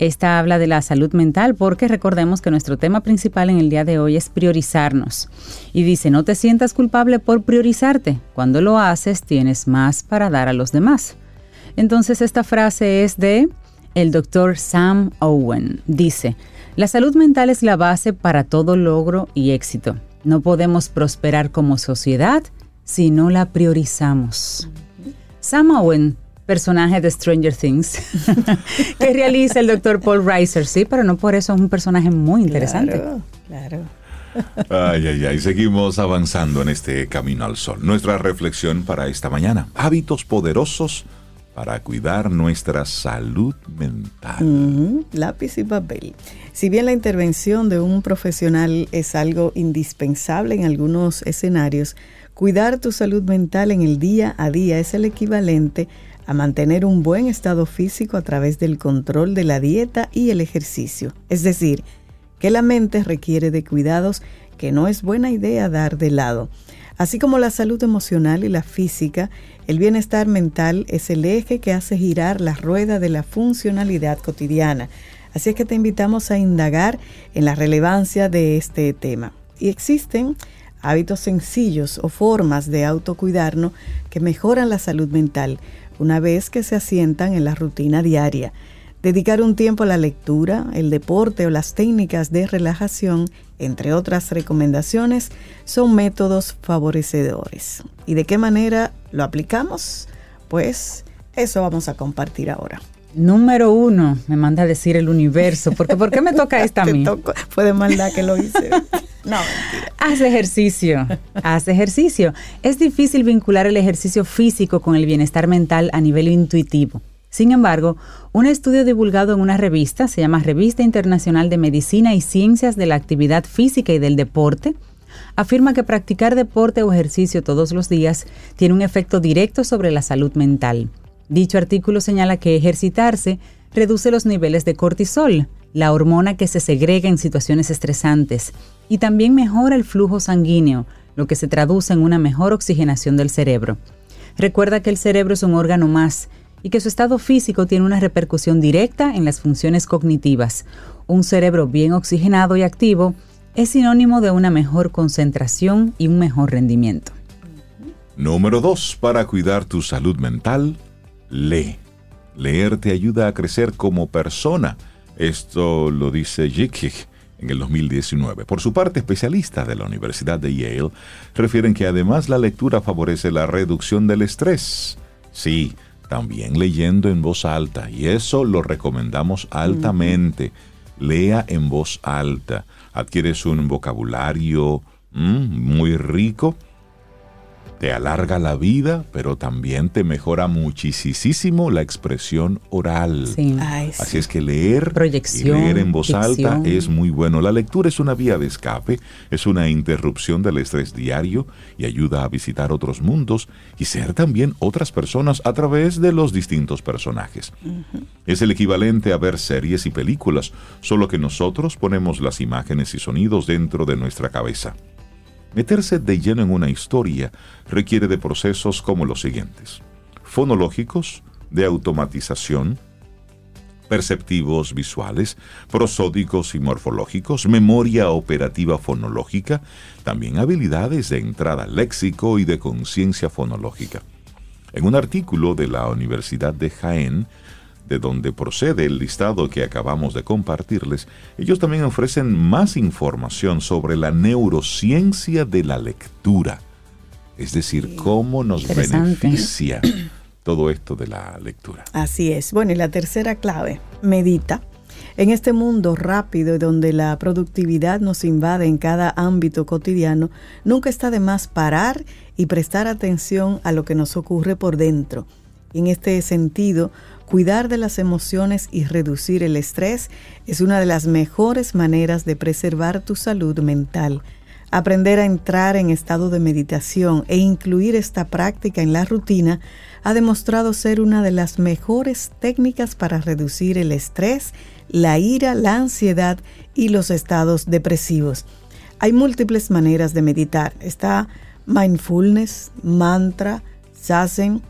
Esta habla de la salud mental porque recordemos que nuestro tema principal en el día de hoy es priorizarnos. Y dice, no te sientas culpable por priorizarte. Cuando lo haces tienes más para dar a los demás. Entonces esta frase es de el doctor Sam Owen. Dice, la salud mental es la base para todo logro y éxito. No podemos prosperar como sociedad si no la priorizamos. Sam Owen, personaje de Stranger Things, que realiza el doctor Paul Reiser, sí, pero no por eso es un personaje muy interesante. Claro, claro. Ay, ay, ay, seguimos avanzando en este camino al sol. Nuestra reflexión para esta mañana. Hábitos poderosos para cuidar nuestra salud mental. Lápiz y papel. Si bien la intervención de un profesional es algo indispensable en algunos escenarios, cuidar tu salud mental en el día a día es el equivalente a mantener un buen estado físico a través del control de la dieta y el ejercicio. Es decir, que la mente requiere de cuidados que no es buena idea dar de lado. Así como la salud emocional y la física, el bienestar mental es el eje que hace girar la rueda de la funcionalidad cotidiana. Así es que te invitamos a indagar en la relevancia de este tema. Y existen hábitos sencillos o formas de autocuidarnos que mejoran la salud mental una vez que se asientan en la rutina diaria. Dedicar un tiempo a la lectura, el deporte o las técnicas de relajación, entre otras recomendaciones, son métodos favorecedores. ¿Y de qué manera lo aplicamos? Pues eso vamos a compartir ahora. Número uno, me manda a decir el universo, porque ¿por qué me toca esta a mí? tocó- Fue de maldad que lo hice. No, mentira. Haz ejercicio, haz ejercicio. Es difícil vincular el ejercicio físico con el bienestar mental a nivel intuitivo. Sin embargo, un estudio divulgado en una revista, se llama Revista Internacional de Medicina y Ciencias de la Actividad Física y del Deporte, afirma que practicar deporte o ejercicio todos los días tiene un efecto directo sobre la salud mental. Dicho artículo señala que ejercitarse reduce los niveles de cortisol, la hormona que se segrega en situaciones estresantes, y también mejora el flujo sanguíneo, lo que se traduce en una mejor oxigenación del cerebro. Recuerda que el cerebro es un órgano más y que su estado físico tiene una repercusión directa en las funciones cognitivas. Un cerebro bien oxigenado y activo es sinónimo de una mejor concentración y un mejor rendimiento. Número 2. Para cuidar tu salud mental, lee. Leer te ayuda a crecer como persona. Esto lo dice Jickig en el 2019. Por su parte, especialistas de la Universidad de Yale refieren que además la lectura favorece la reducción del estrés. Sí, también leyendo en voz alta, y eso lo recomendamos altamente. Lea en voz alta. Adquieres un vocabulario mm, muy rico te alarga la vida, pero también te mejora muchísimo la expresión oral. Sí. Ay, sí. Así es que leer Proyección, y leer en voz alta es muy bueno. La lectura es una vía de escape, es una interrupción del estrés diario y ayuda a visitar otros mundos y ser también otras personas a través de los distintos personajes. Es el equivalente a ver series y películas, solo que nosotros ponemos las imágenes y sonidos dentro de nuestra cabeza. Meterse de lleno en una historia requiere de procesos como los siguientes. Fonológicos, de automatización, perceptivos visuales, prosódicos y morfológicos, memoria operativa fonológica, también habilidades de entrada léxico y de conciencia fonológica. En un artículo de la Universidad de Jaén, de donde procede el listado que acabamos de compartirles, ellos también ofrecen más información sobre la neurociencia de la lectura, es decir, cómo nos beneficia todo esto de la lectura. Así es. Bueno, y la tercera clave, medita. En este mundo rápido donde la productividad nos invade en cada ámbito cotidiano, nunca está de más parar y prestar atención a lo que nos ocurre por dentro. En este sentido, cuidar de las emociones y reducir el estrés es una de las mejores maneras de preservar tu salud mental. Aprender a entrar en estado de meditación e incluir esta práctica en la rutina ha demostrado ser una de las mejores técnicas para reducir el estrés, la ira, la ansiedad y los estados depresivos. Hay múltiples maneras de meditar. Está mindfulness, mantra, zazen.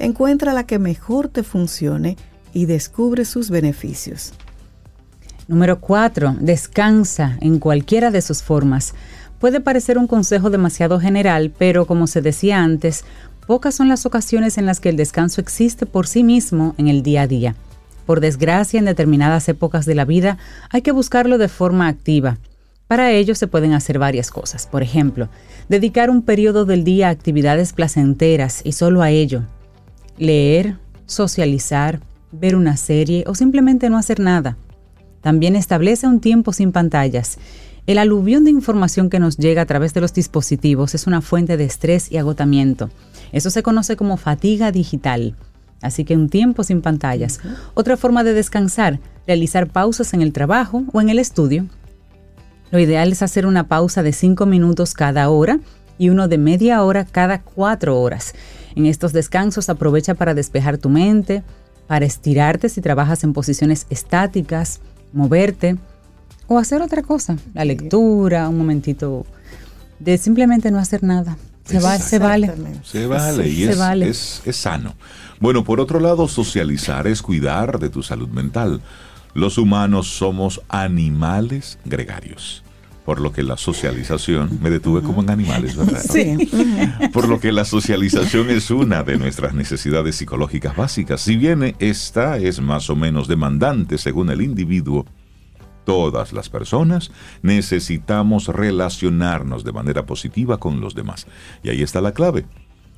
Encuentra la que mejor te funcione y descubre sus beneficios. Número 4. Descansa en cualquiera de sus formas. Puede parecer un consejo demasiado general, pero como se decía antes, pocas son las ocasiones en las que el descanso existe por sí mismo en el día a día. Por desgracia, en determinadas épocas de la vida hay que buscarlo de forma activa. Para ello se pueden hacer varias cosas. Por ejemplo, dedicar un periodo del día a actividades placenteras y solo a ello. Leer, socializar, ver una serie o simplemente no hacer nada. También establece un tiempo sin pantallas el aluvión de información que nos llega a través de los dispositivos es una fuente de estrés y agotamiento. Eso se conoce como fatiga digital. Así que un tiempo sin pantallas. Otra forma de descansar, realizar pausas en el trabajo o en el estudio. Lo ideal es hacer una pausa de 5 minutos cada hora y uno de media hora cada 4 horas. En estos descansos aprovecha para despejar tu mente, para estirarte si trabajas en posiciones estáticas, moverte, o hacer otra cosa, la lectura, un momentito de simplemente no hacer nada. Se, va, se vale. Se vale y es, es sano. Bueno, por otro lado, socializar es cuidar de tu salud mental. Los humanos somos animales gregarios por lo que la socialización, me detuve como en animales, ¿verdad? Sí. Por lo que la socialización es una de nuestras necesidades psicológicas básicas. Si bien esta es más o menos demandante según el individuo, todas las personas necesitamos relacionarnos de manera positiva con los demás. Y ahí está la clave,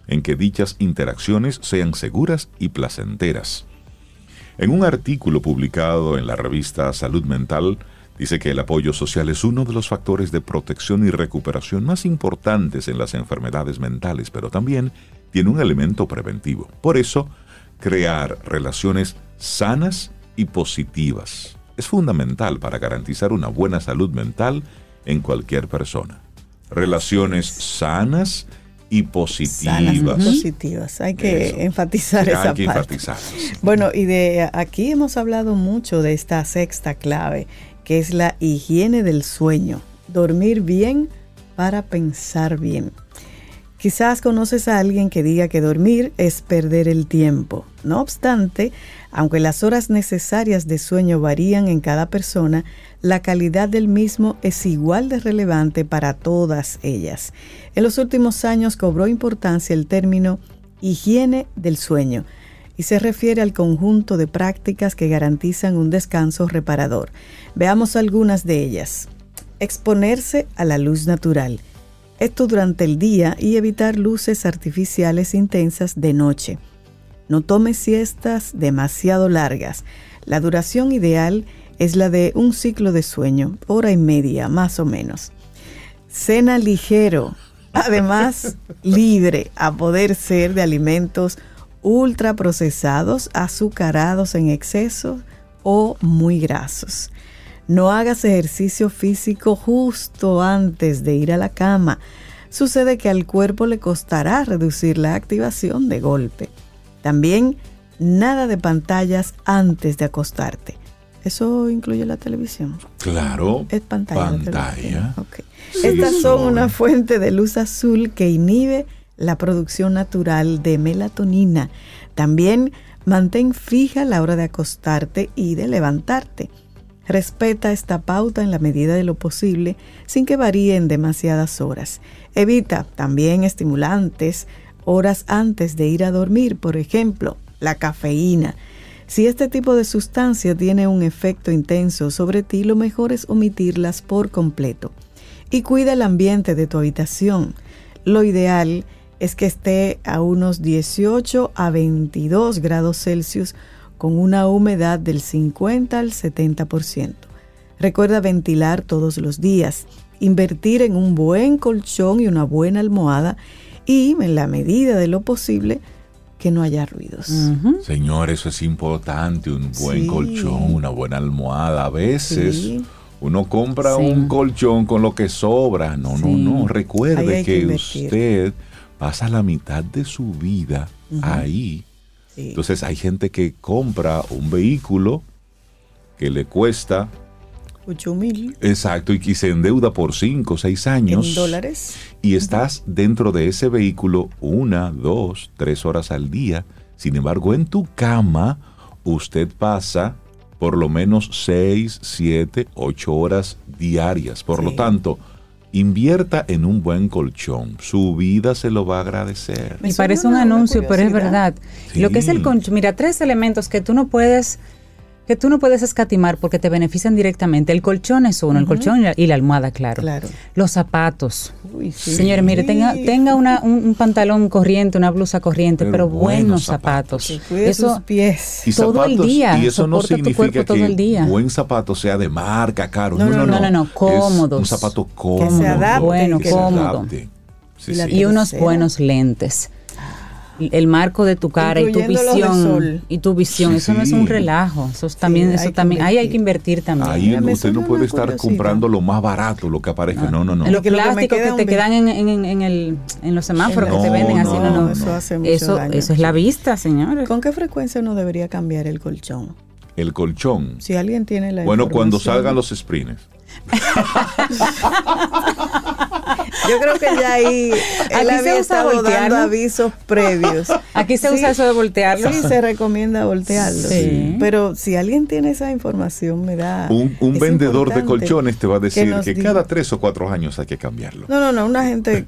en que dichas interacciones sean seguras y placenteras. En un artículo publicado en la revista Salud Mental, dice que el apoyo social es uno de los factores de protección y recuperación más importantes en las enfermedades mentales, pero también tiene un elemento preventivo. Por eso, crear relaciones sanas y positivas es fundamental para garantizar una buena salud mental en cualquier persona. Relaciones sanas y positivas. positivas. Hay que enfatizar esa parte. Bueno, y de aquí hemos hablado mucho de esta sexta clave, que es la higiene del sueño. Dormir bien para pensar bien. Quizás conoces a alguien que diga que dormir es perder el tiempo. No obstante, aunque las horas necesarias de sueño varían en cada persona, la calidad del mismo es igual de relevante para todas ellas. En los últimos años cobró importancia el término higiene del sueño y se refiere al conjunto de prácticas que garantizan un descanso reparador. Veamos algunas de ellas. Exponerse a la luz natural. Esto durante el día y evitar luces artificiales intensas de noche no tome siestas demasiado largas. La duración ideal es la de un ciclo de sueño, hora y media más o menos. Cena ligero, además libre a poder ser de alimentos ultraprocesados, azucarados en exceso o muy grasos. No hagas ejercicio físico justo antes de ir a la cama. Sucede que al cuerpo le costará reducir la activación de golpe. También nada de pantallas antes de acostarte. ¿Eso incluye la televisión? Claro. Es pantalla. pantalla. Estas son, una fuente de luz azul que inhibe la producción natural de melatonina. También mantén fija la hora de acostarte y de levantarte. Respeta esta pauta en la medida de lo posible sin que varíen demasiadas horas. Evita también estimulantes horas antes de ir a dormir, por ejemplo, la cafeína. Si este tipo de sustancia tiene un efecto intenso sobre ti, lo mejor es omitirlas por completo. Y cuida el ambiente de tu habitación. Lo ideal es que esté a unos 18 a 22 grados Celsius con una humedad del 50 al 70%. Recuerda ventilar todos los días, invertir en un buen colchón y una buena almohada y, en la medida de lo posible, que no haya ruidos. Señor, eso es importante, un buen colchón, una buena almohada. A veces uno compra un colchón con lo que sobra. No, no, no. Recuerde que, usted pasa la mitad de su vida ahí. Entonces hay gente que compra un vehículo que le cuesta 8 mil. Exacto, y que se endeuda por 5 o 6 años. En dólares. Y estás dentro de ese vehículo una, dos, tres horas al día. Sin embargo, en tu cama, usted pasa por lo menos 6, 7, 8 horas diarias. Por lo tanto, invierta en un buen colchón. Su vida se lo va a agradecer. Me parece un anuncio, pero es verdad. Lo que es el colchón, mira, tres elementos que tú no puedes que tú no puedes escatimar porque te benefician directamente. El colchón es uno, el colchón y la, almohada, claro. claro. Los zapatos. Señores, mire, tenga, tenga una, un, pantalón corriente, una blusa corriente, pero, buenos, zapatos. Eso, sus pies. todo el día. Y eso no significa que el día. buen zapato sea de marca, caro. No, no, no, no, no, cómodos. un zapato cómodo. Que se adapte. Bueno, cómodo. y unos buenos lentes el marco de tu cara y tu visión y tu visión. Eso no es un relajo eso también eso también ahí hay que invertir. también. Ahí usted no puede estar comprando lo más barato lo que aparezca. No no no, los plásticos que, te quedan en, en, en, el, en los semáforos que te venden así no no eso hace mucho eso, eso es la vista señores. Con qué frecuencia uno debería cambiar el colchón el colchón. Si alguien tiene la bueno cuando salgan los sprints Yo creo que ya ahí él Aquí había estado dando avisos previos. Aquí se usa eso de voltearlo. Sí, se recomienda voltearlo. Pero si alguien tiene esa información, me da. Un, vendedor de colchones te va a decir que, cada tres o cuatro años hay que cambiarlo. No, no, no. Una gente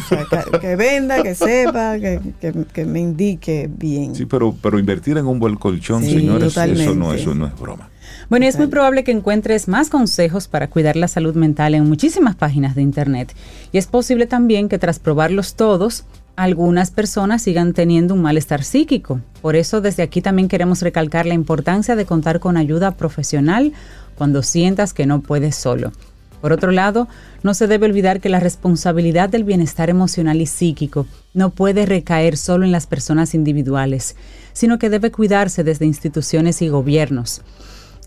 que, venda, que sepa, que, me indique bien. Sí, pero, pero invertir en un buen colchón, señores, eso no, eso no es broma. Bueno, es muy probable que encuentres más consejos para cuidar la salud mental en muchísimas páginas de Internet. Y es posible también que tras probarlos todos, algunas personas sigan teniendo un malestar psíquico. Por eso desde aquí también queremos recalcar la importancia de contar con ayuda profesional cuando sientas que no puedes solo. Por otro lado, no se debe olvidar que la responsabilidad del bienestar emocional y psíquico no puede recaer solo en las personas individuales, sino que debe cuidarse desde instituciones y gobiernos.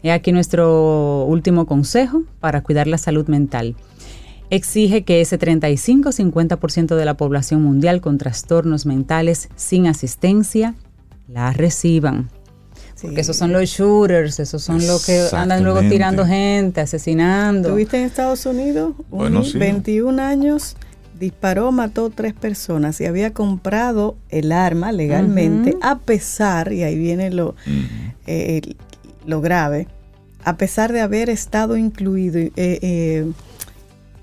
He aquí nuestro último consejo para cuidar la salud mental. Exige que ese 35-50% de la población mundial con trastornos mentales sin asistencia la reciban. Porque esos son los shooters, esos son los que andan luego tirando gente, asesinando. ¿Tuviste en Estados Unidos? Un 21 años disparó, mató tres personas y había comprado el arma legalmente, a pesar, y ahí viene lo, eh, lo grave, a pesar de haber estado incluido eh, eh,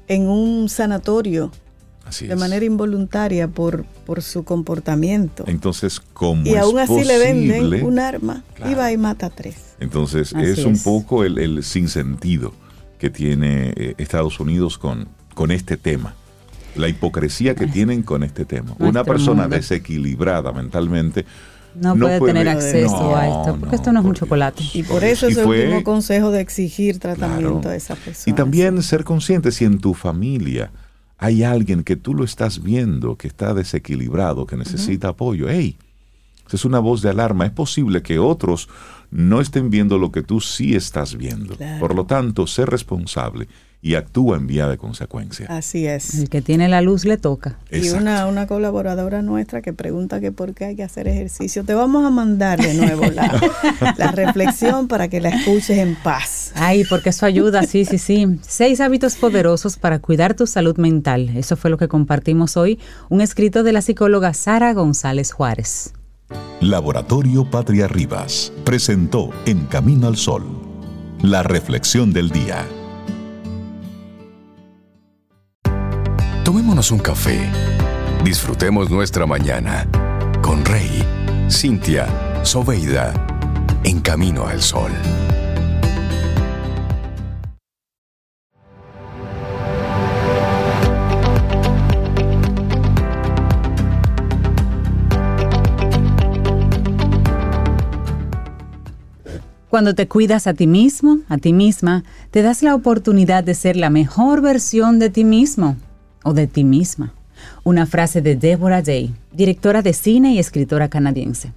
en un sanatorio de manera involuntaria por, por su comportamiento. Entonces, ¿cómo y aún así le venden un arma y va y mata a tres. Entonces, es un poco el, el, sinsentido que tiene eh, Estados Unidos con, con este tema. La hipocresía que tienen con este tema. Una persona desequilibrada mentalmente no, puede, tener acceso a esto, porque esto no es un chocolate. Y por eso es el último consejo de exigir tratamiento a esa persona. Y también ser consciente si en tu familia hay alguien que tú lo estás viendo, que está desequilibrado, que necesita apoyo. ¡Hey! Esa es una voz de alarma. Es posible que otros no estén viendo lo que tú sí estás viendo. Por lo tanto, ser responsable y actúa en vía de consecuencia. Así es. El que tiene la luz le toca. Y una, una colaboradora nuestra que pregunta que por qué hay que hacer ejercicio. Te vamos a mandar de nuevo la, la reflexión para que la escuches en paz. Ay, porque eso ayuda, sí, sí, sí. Seis hábitos poderosos para cuidar tu salud mental. Eso fue lo que compartimos hoy. Un escrito de la psicóloga Sara González Juárez. Laboratorio Patria Rivas presentó En Camino al Sol, la reflexión del día. Tomémonos un café. Disfrutemos nuestra mañana con Rey, Cintia, Soveida, en camino al sol. Cuando te cuidas a ti mismo, a ti misma, te das la oportunidad de ser la mejor versión de ti mismo o de ti misma. Una frase de Deborah Day, directora de cine y escritora canadiense.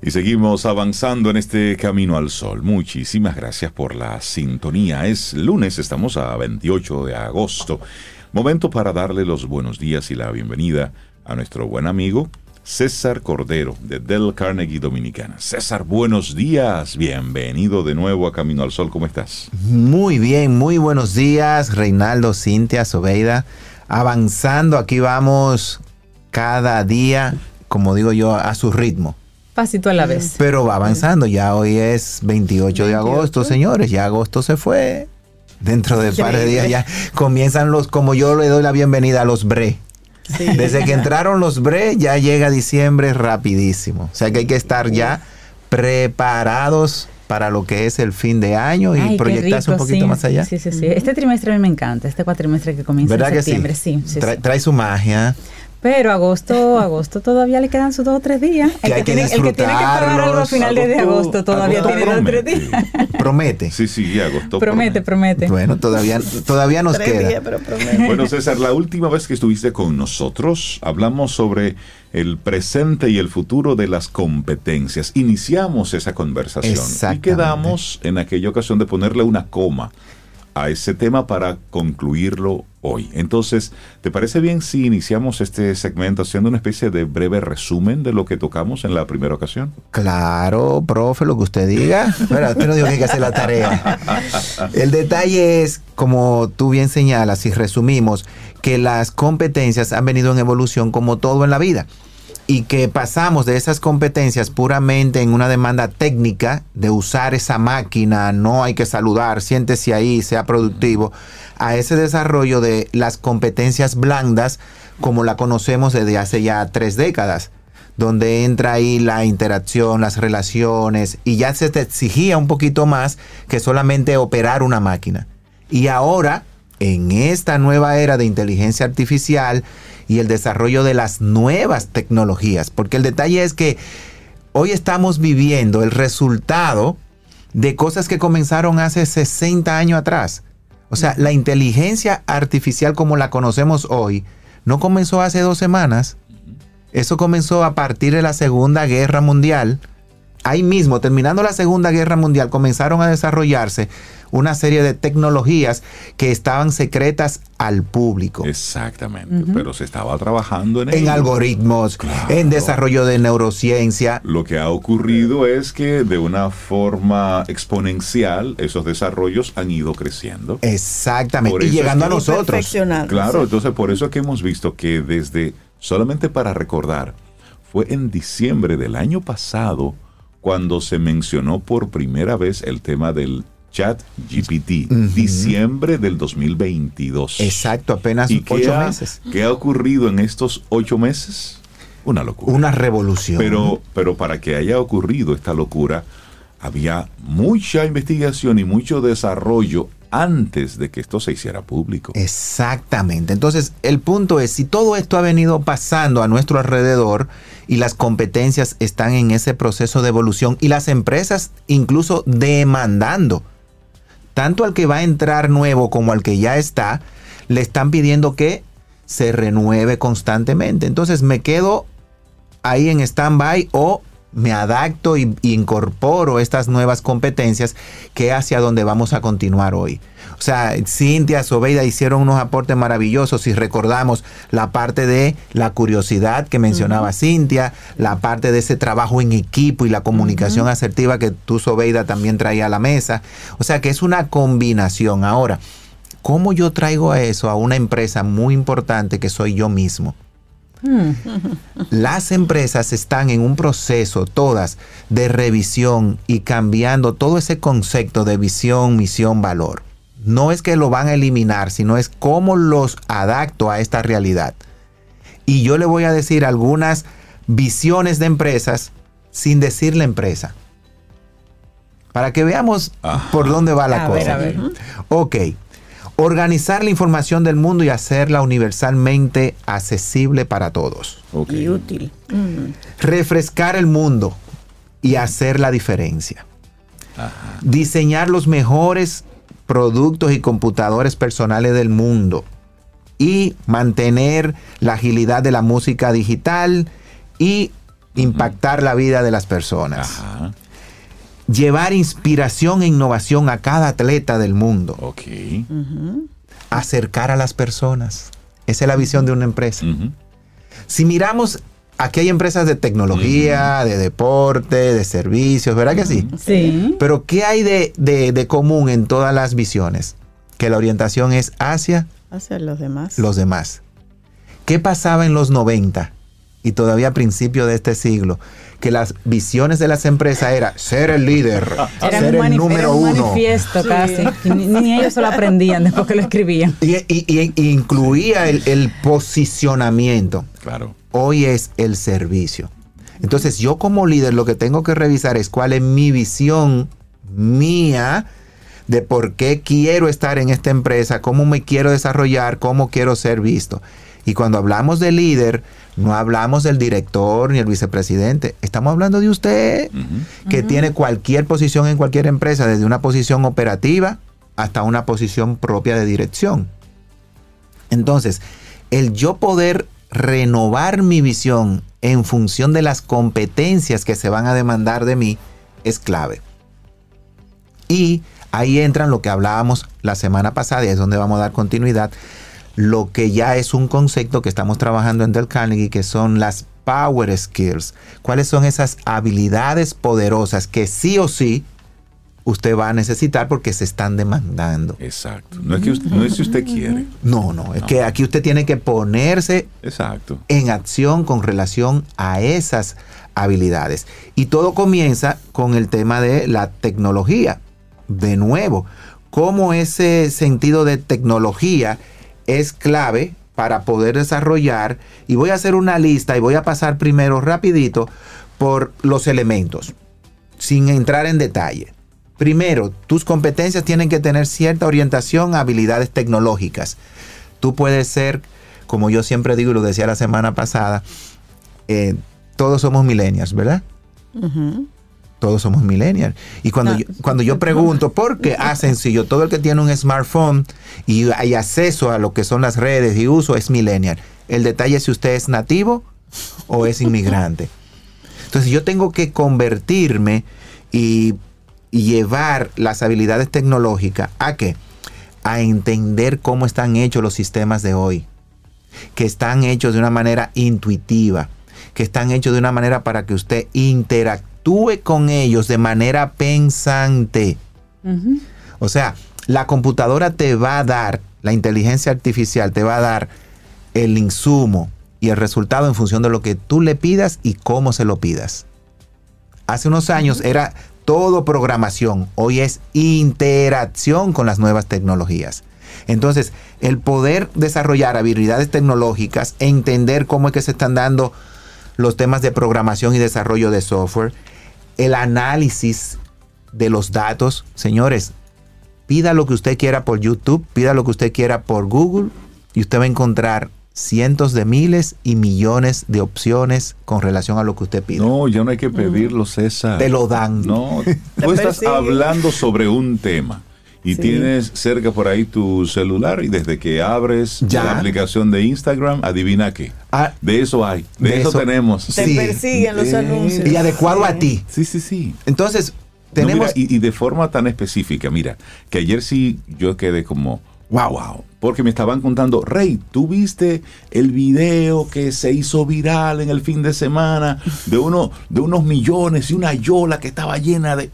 Y seguimos avanzando en este camino al sol. Muchísimas gracias por la sintonía. Es lunes, estamos a 28 de agosto. Momento para darle los buenos días y la bienvenida a nuestro buen amigo César Cordero de Del Carnegie Dominicana. César, buenos días, bienvenido de nuevo a Camino al Sol, ¿cómo estás? Muy bien, muy buenos días, Reinaldo, Cintia, Sobeida. Avanzando, aquí vamos cada día, como digo yo, a su ritmo. Pasito a la vez. Pero va avanzando, ya hoy es 28, de agosto, señores, ya agosto se fue. Dentro de un par de días ya comienzan los, como yo le doy la bienvenida a los BRE desde que entraron los BRE ya llega diciembre rapidísimo. O sea que hay que estar ya preparados para lo que es el fin de año y proyectarse un poquito más allá. Sí, sí, sí. Este trimestre a mí me encanta, este cuatrimestre que comienza en septiembre. sí? trae su magia. Pero agosto, agosto todavía le quedan sus dos o tres días. El que, tiene, el que tiene que pagar algo a finales de agosto todavía tiene dos o tres días. Promete. Sí, sí, agosto. Promete, promete. Bueno, todavía, todavía nos queda. pero bueno, César, la última vez que estuviste con nosotros, hablamos sobre el presente y el futuro de las competencias. Iniciamos esa conversación y quedamos en aquella ocasión de ponerle una coma a ese tema para concluirlo hoy. Entonces, ¿te parece bien si iniciamos este segmento haciendo una especie de breve resumen de lo que tocamos en la primera ocasión? Claro, profe, lo que usted diga. Pero usted no digo que hay que hacer la tarea. El detalle es, como tú bien señalas y resumimos, que las competencias han venido en evolución como todo en la vida y que pasamos de esas competencias puramente en una demanda técnica de usar esa máquina, no hay que saludar, siéntese ahí, sea productivo, a ese desarrollo de las competencias blandas como la conocemos desde hace ya tres décadas donde entra ahí la interacción, las relaciones, y ya se te exigía un poquito más que solamente operar una máquina. Y ahora, en esta nueva era de inteligencia artificial y el desarrollo de las nuevas tecnologías. Porque el detalle es que hoy estamos viviendo el resultado de cosas que comenzaron hace 60 años atrás. O sea, la inteligencia artificial como la conocemos hoy no comenzó hace dos semanas. Eso comenzó a partir de la Segunda Guerra Mundial. Ahí mismo, terminando la Segunda Guerra Mundial, comenzaron a desarrollarse una serie de tecnologías que estaban secretas al público. Exactamente, pero se estaba trabajando en, en algoritmos, en desarrollo de neurociencia. Lo que ha ocurrido es que de una forma exponencial esos desarrollos han ido creciendo. Exactamente, y llegando a nosotros. Claro, entonces por eso es que hemos visto que desde, solamente para recordar, fue en diciembre del año pasado cuando se mencionó por primera vez el tema del Chat GPT, diciembre del 2022. Exacto, apenas ocho meses. ¿Qué ha ocurrido en estos ocho meses? Una locura. Una revolución. Pero, pero para que haya ocurrido esta locura, había mucha investigación y mucho desarrollo antes de que esto se hiciera público. Exactamente. Entonces, el punto es, si todo esto ha venido pasando a nuestro alrededor y las competencias están en ese proceso de evolución y las empresas incluso demandando tanto al que va a entrar nuevo como al que ya está, le están pidiendo que se renueve constantemente. Entonces me quedo ahí en stand-by o me adapto y, incorporo estas nuevas competencias que hacia donde vamos a continuar hoy. O sea, Cintia, Sobeida hicieron unos aportes maravillosos. Si recordamos la parte de la curiosidad que mencionaba Cintia, la parte de ese trabajo en equipo y la comunicación asertiva que tú, Sobeida, también traía a la mesa. O sea, que es una combinación. Ahora, ¿cómo yo traigo eso a una empresa muy importante que soy yo mismo? Hmm. Las empresas están en un proceso, todas, de revisión y cambiando todo ese concepto de visión, misión, valor no es que lo van a eliminar, sino es cómo los adapto a esta realidad. Y yo le voy a decir algunas visiones de empresas sin decir la empresa. Para que veamos por dónde va la cosa. Ok. Organizar la información del mundo y hacerla universalmente accesible para todos. Y útil. Refrescar el mundo y hacer la diferencia diseñar los mejores productos y computadores personales del mundo y mantener la agilidad de la música digital y impactar la vida de las personas. Ajá. Llevar inspiración e innovación a cada atleta del mundo. Ok. Acercar a las personas. Esa es la visión de una empresa. Si miramos, aquí hay empresas de tecnología, de deporte, de servicios, ¿verdad que sí? Sí. Pero ¿qué hay de, de- de común en todas las visiones? Que la orientación es hacia Hacia los demás. los demás. ¿Qué pasaba en los 90 y todavía a principios de este siglo? Que las visiones de las empresas era ser el líder, Era ser un, el número era un uno. manifiesto casi. Ni, ni ellos se lo aprendían después que lo escribían. Y, y- y- y incluía el, el posicionamiento. Claro. Hoy es el servicio. Entonces yo como líder lo que tengo que revisar es cuál es mi visión mía de por qué quiero estar en esta empresa, cómo me quiero desarrollar, cómo quiero ser visto. Y cuando hablamos de líder, no hablamos del director ni el vicepresidente, estamos hablando de usted, que tiene cualquier posición en cualquier empresa, desde una posición operativa hasta una posición propia de dirección. Entonces, el yo poder renovar mi visión en función de las competencias que se van a demandar de mí es clave. Y ahí entran lo que hablábamos la semana pasada y es donde vamos a dar continuidad, lo que ya es un concepto que estamos trabajando en Del Carnegie, que son las power skills. ¿Cuáles son esas habilidades poderosas que sí o sí usted va a necesitar porque se están demandando? Exacto. No es, que usted, no es si usted quiere. No, no, es que aquí usted tiene que ponerse Exacto. en acción con relación a esas habilidades. Y todo comienza con el tema de la tecnología. De nuevo, cómo ese sentido de tecnología es clave para poder desarrollar. Y voy a hacer una lista y voy a pasar primero rapidito por los elementos, sin entrar en detalle. Primero, tus competencias tienen que tener cierta orientación a habilidades tecnológicas. Tú puedes ser, como yo siempre digo y lo decía la semana pasada, eh, todos somos millennials, ¿verdad? Todos somos millennials. Y cuando, No. yo, cuando yo pregunto, ¿por qué? Ah, sencillo, todo el que tiene un smartphone y hay acceso a lo que son las redes y uso es millennial. El detalle es si usted es nativo o es inmigrante. Entonces yo tengo que convertirme y, y llevar las habilidades tecnológicas a qué? A entender cómo están hechos los sistemas de hoy. Que están hechos de una manera intuitiva. Que están hechos de una manera para que usted interactúe con ellos de manera pensante. O sea, la computadora te va a dar, la inteligencia artificial te va a dar el insumo y el resultado en función de lo que tú le pidas y cómo se lo pidas. Hace unos años era todo programación, hoy es interacción con las nuevas tecnologías. Entonces, el poder desarrollar habilidades tecnológicas, entender cómo es que se están dando los temas de programación y desarrollo de software, el análisis de los datos, señores, pida lo que usted quiera por YouTube, pida lo que usted quiera por Google y usted va a encontrar cientos de miles y millones de opciones con relación a lo que usted pide. No, ya no hay que pedirlo, César. Te lo dan. No, tú estás hablando sobre un tema y Sí. tienes cerca por ahí tu celular y desde que abres Ya. la aplicación de Instagram, adivina qué. Ah, De eso hay, de, De eso, eso- tenemos. Te Sí. persiguen los Eh, anuncios. y adecuado a ti. Sí, sí, sí. Entonces, No, tenemos... mira, y, y de forma tan específica, mira, que ayer sí yo quedé como, wow, wow, porque me estaban contando, Rey, ¿tú viste el video que se hizo viral en el fin de semana de, uno, de unos millones y una yola que estaba llena de...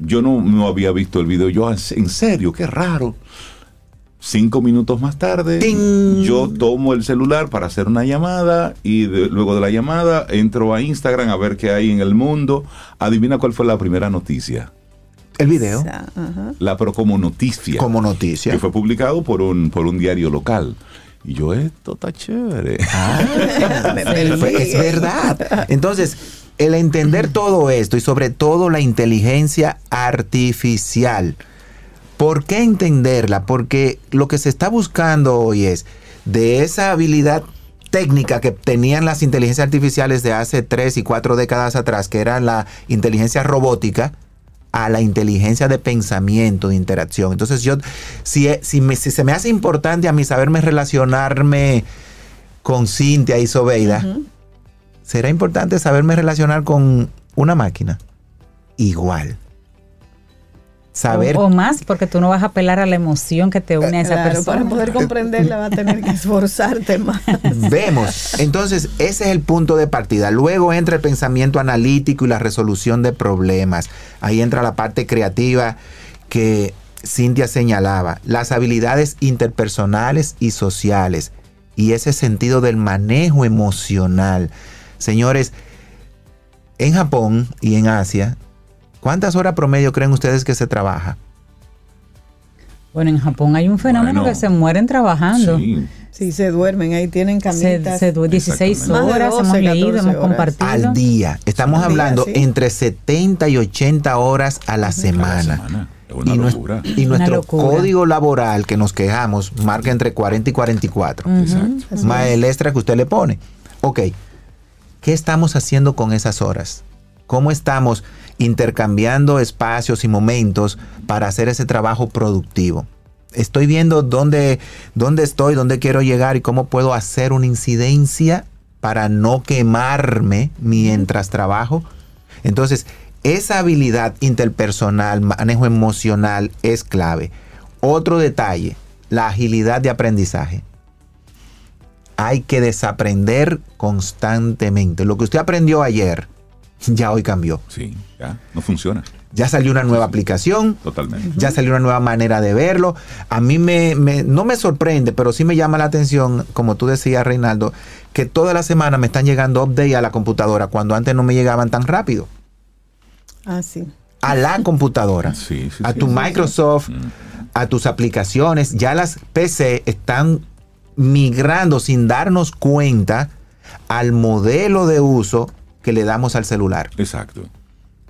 Yo no, no había visto el video, yo en serio, qué raro. Cinco minutos más tarde, ¡Ting! yo tomo el celular para hacer una llamada y de- luego de la llamada entro a Instagram a ver qué hay en el mundo. Adivina cuál fue la primera noticia. el video. La pero como noticia. como noticia. Que fue publicado por un, por un diario local. Y yo, esto está chévere. Ah, es verdad. Entonces, el entender todo esto y sobre todo la inteligencia artificial. ¿Por qué entenderla? Porque lo que se está buscando hoy es de esa habilidad técnica que tenían las inteligencias artificiales de hace tres y cuatro décadas atrás, que era la inteligencia robótica, a la inteligencia de pensamiento, de interacción. Entonces yo, si, si, si se me hace importante a mí saberme relacionarme con Cintia y Sobeida, será importante saberme relacionar con una máquina. Igual. Saber. O, más, porque tú no vas a apelar a la emoción que te une a esa persona. Para poder comprenderla va a tener que esforzarte más. Vemos. Entonces, ese es el punto de partida. Luego entra el pensamiento analítico y la resolución de problemas. Ahí entra la parte creativa que Cintia señalaba. Las habilidades interpersonales y sociales. Y ese sentido del manejo emocional. Señores, en Japón y en Asia ¿Cuántas horas promedio creen ustedes que se trabaja? Bueno, en Japón hay un fenómeno que se mueren trabajando. Sí. sí. se duermen, ahí tienen camitas. Se, se 16 horas, hemos leído, hemos compartido. Al día. Estamos hablando entre 70 y 80 horas a la semana. y, nuestro, y nuestro código laboral que nos quejamos marca entre 40 y 44. Exacto. Más el extra que usted le pone. Ok, ¿qué estamos haciendo con esas horas? ¿Cómo estamos intercambiando espacios y momentos para hacer ese trabajo productivo. Estoy viendo dónde, dónde estoy, dónde quiero llegar y cómo puedo hacer una incidencia para no quemarme mientras trabajo. Entonces, esa habilidad interpersonal, manejo emocional es clave. Otro detalle, la agilidad de aprendizaje. Hay que desaprender constantemente. Lo que usted aprendió ayer, ya hoy cambió. Sí, ya no funciona. Ya salió una nueva aplicación. Totalmente. Ya salió una nueva manera de verlo. A mí me, no me sorprende, pero sí me llama la atención, como tú decías, Reinaldo, que toda la semana me están llegando updates a la computadora cuando antes no me llegaban tan rápido. Ah, sí. A la computadora. Sí, sí, a tu Microsoft, mm. a tus aplicaciones. Ya las PC están migrando sin darnos cuenta al modelo de uso que le damos al celular. Exacto.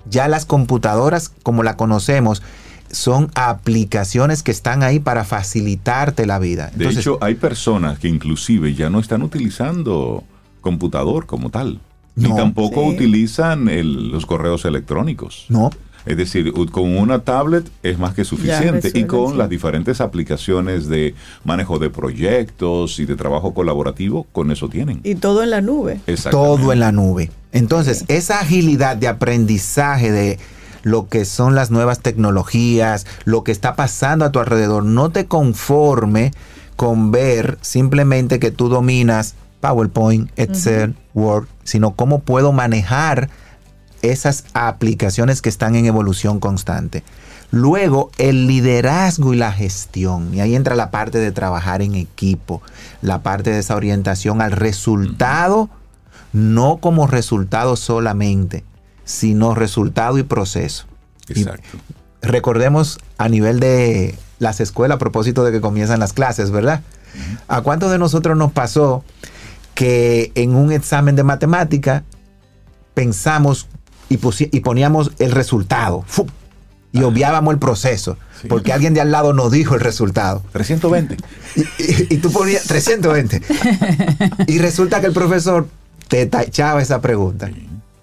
Ya las computadoras, como la conocemos, son aplicaciones que están ahí para facilitarte la vida. de hecho, hay personas que inclusive ya no están utilizando computador como tal. ni tampoco utilizan los correos electrónicos. No. Es decir, con una tablet es más que suficiente y con las diferentes aplicaciones de manejo de proyectos y de trabajo colaborativo, con eso tienen. Y todo en la nube. Todo en la nube. Entonces, esa agilidad de aprendizaje de lo que son las nuevas tecnologías, lo que está pasando a tu alrededor, no te conforme con ver simplemente que tú dominas PowerPoint, Excel, Word, sino cómo puedo manejar esas aplicaciones que están en evolución constante. Luego, el liderazgo y la gestión. Y ahí entra la parte de trabajar en equipo, la parte de esa orientación al resultado, no como resultado solamente, sino resultado y proceso. Exacto. recordemos a nivel de las escuelas, a propósito de que comienzan las clases, ¿verdad? ¿A cuántos de nosotros nos pasó que en un examen de matemática pensamos y, poníamos el resultado. Y obviábamos el proceso. Porque alguien de al lado nos dijo el resultado. 320. Y, tú ponías 320. y resulta que el profesor te tachaba esa pregunta.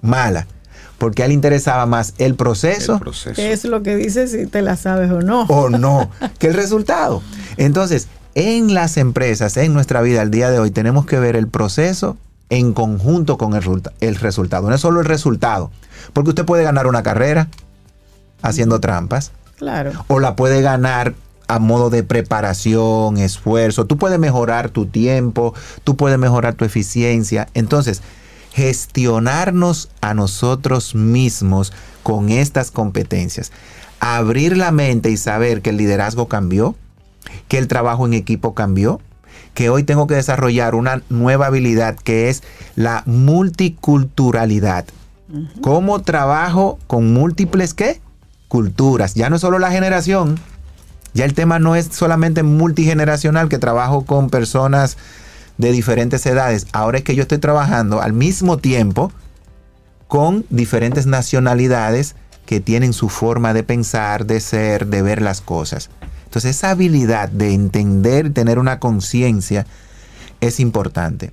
Mala. Porque a él interesaba más el proceso, el proceso. ¿Qué es lo que dice si te la sabes o no? O no, que el resultado. Entonces, en las empresas, en nuestra vida al día de hoy, tenemos que ver el proceso en conjunto con el, el resultado. No es solo el resultado, porque usted puede ganar una carrera haciendo trampas. Claro. O la puede ganar a modo de preparación, esfuerzo. Tú puedes mejorar tu tiempo, tú puedes mejorar tu eficiencia. Entonces, gestionarnos a nosotros mismos con estas competencias. Abrir la mente y saber que el liderazgo cambió, que el trabajo en equipo cambió, que hoy tengo que desarrollar una nueva habilidad que es la multiculturalidad. ¿Cómo trabajo con múltiples qué? Culturas. Ya no solo la generación. Ya el tema no es solamente multigeneracional, que trabajo con personas de diferentes edades. Ahora es que yo estoy trabajando al mismo tiempo con diferentes nacionalidades que tienen su forma de pensar, de ser, de ver las cosas. Entonces esa habilidad de entender, tener una conciencia, es importante.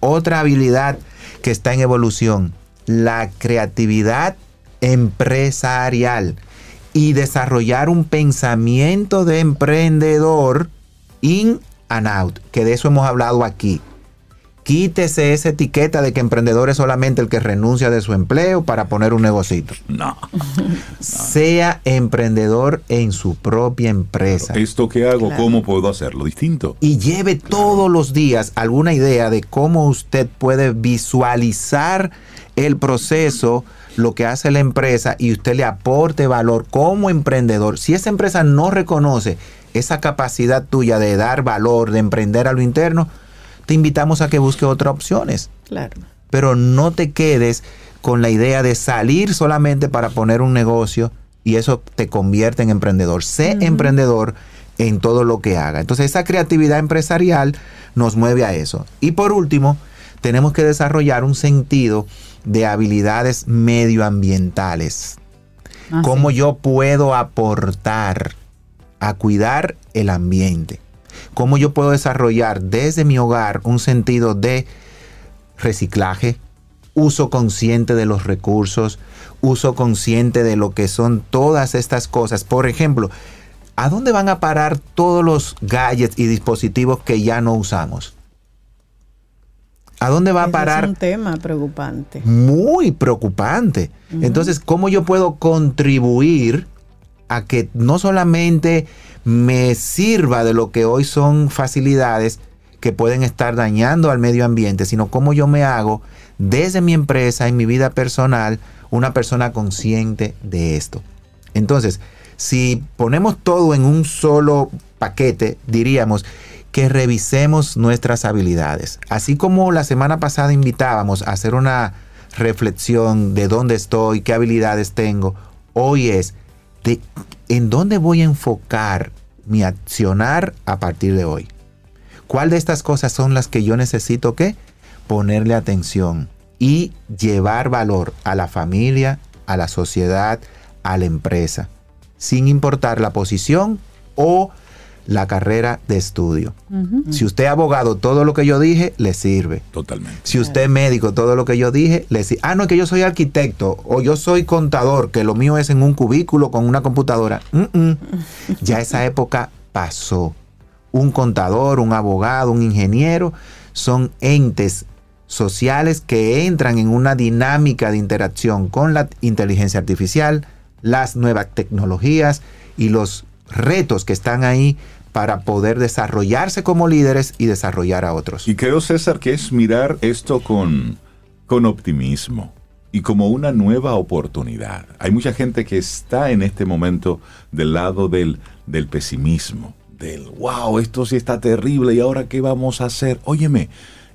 Otra habilidad que está en evolución, la creatividad empresarial y desarrollar un pensamiento de emprendedor in and out, que de eso hemos hablado aquí. Quítese esa etiqueta de que emprendedor es solamente el que renuncia de su empleo para poner un negocito. No. Sea emprendedor en su propia empresa. Esto que hago, ¿cómo puedo hacerlo distinto? Y lleve todos los días alguna idea de cómo usted puede visualizar el proceso, lo que hace la empresa y usted le aporte valor como emprendedor. Si esa empresa no reconoce esa capacidad tuya de dar valor, de emprender a lo interno, te invitamos a que busque otras opciones. Claro. Pero no te quedes con la idea de salir solamente para poner un negocio y eso te convierte en emprendedor. Sé emprendedor en todo lo que haga. Entonces esa creatividad empresarial nos mueve a eso. Y por último, tenemos que desarrollar un sentido de habilidades medioambientales. Ah, Cómo sí. yo puedo aportar a cuidar el ambiente. Cómo yo puedo desarrollar desde mi hogar un sentido de reciclaje, uso consciente de los recursos, uso consciente de lo que son todas estas cosas. Por ejemplo, ¿a dónde van a parar todos los gadgets y dispositivos que ya no usamos? ¿A dónde va a parar Es un tema preocupante. muy preocupante. Entonces, ¿cómo yo puedo contribuir a que no solamente me sirva de lo que hoy son facilidades que pueden estar dañando al medio ambiente, sino cómo yo me hago desde mi empresa, en mi vida personal, una persona consciente de esto? Entonces, si ponemos todo en un solo paquete, diríamos que revisemos nuestras habilidades. Así como la semana pasada invitábamos a hacer una reflexión de dónde estoy, qué habilidades tengo, hoy es de en dónde voy a enfocar mi accionar a partir de hoy. ¿Cuál de estas cosas son las que yo necesito que ponerle atención y llevar valor a la familia, a la sociedad, a la empresa, sin importar la posición o la carrera de estudio? Si usted es abogado, todo lo que yo dije le sirve. Totalmente. Si usted es médico, todo lo que yo dije, le sirve. Ah, no, que yo soy arquitecto o yo soy contador, que lo mío es en un cubículo con una computadora. Mm, mm. Ya esa época pasó. Un contador, un abogado, un ingeniero son entes sociales que entran en una dinámica de interacción con la inteligencia artificial, las nuevas tecnologías y los retos que están ahí para poder desarrollarse como líderes y desarrollar a otros. Y creo, César, que es mirar esto con, con optimismo y como una nueva oportunidad. Hay mucha gente que está en este momento del lado del, del pesimismo, del, wow, esto sí está terrible y ahora qué vamos a hacer. Óyeme,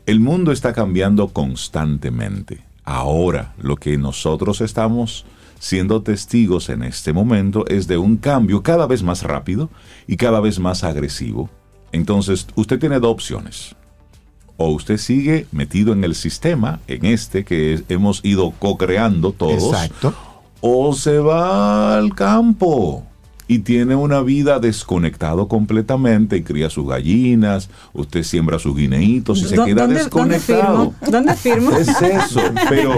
el mundo está cambiando constantemente. Ahora lo que nosotros estamos siendo testigos en este momento es de un cambio cada vez más rápido y cada vez más agresivo. Entonces, usted tiene dos opciones. O usted sigue metido en el sistema, en este que es- hemos ido co-creando todos, Exacto. o se va al campo y tiene una vida desconectado completamente y cría sus gallinas, usted siembra sus guineitos y se ¿Dó- queda desconectado. ¿Dónde firmo? ¿Dónde firmo? Es eso, pero,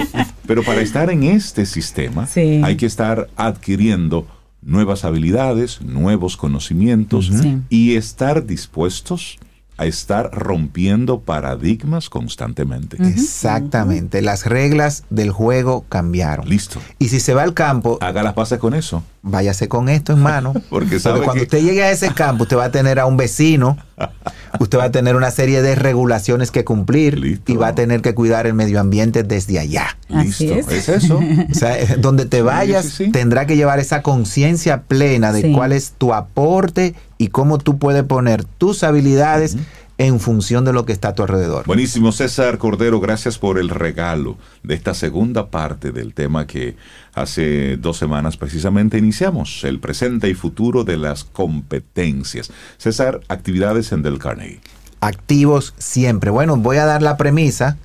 pero para estar en este sistema Sí. hay que estar adquiriendo nuevas habilidades, nuevos conocimientos Sí. y estar dispuestos a estar rompiendo paradigmas constantemente. Exactamente. Las reglas del juego cambiaron. Listo. Y si se va al campo, Haga las paces con eso. váyase con esto en mano. Porque sabe cuando que- usted llegue a ese campo, usted va a tener a un vecino, usted va a tener una serie de regulaciones que cumplir Listo. y va a tener que cuidar el medio ambiente desde allá. Así Listo. es. Es, eso. O sea, eh, donde te vayas, sí, sí. tendrá que llevar esa conciencia plena de Sí. cuál es tu aporte y cómo tú puedes poner tus habilidades en función de lo que está a tu alrededor. Buenísimo, César Cordero, gracias por el regalo de esta segunda parte del tema que hace dos semanas precisamente iniciamos, el presente y futuro de las competencias. César, actividades en Del Carnegie. Activos siempre. Bueno, voy a dar la premisa,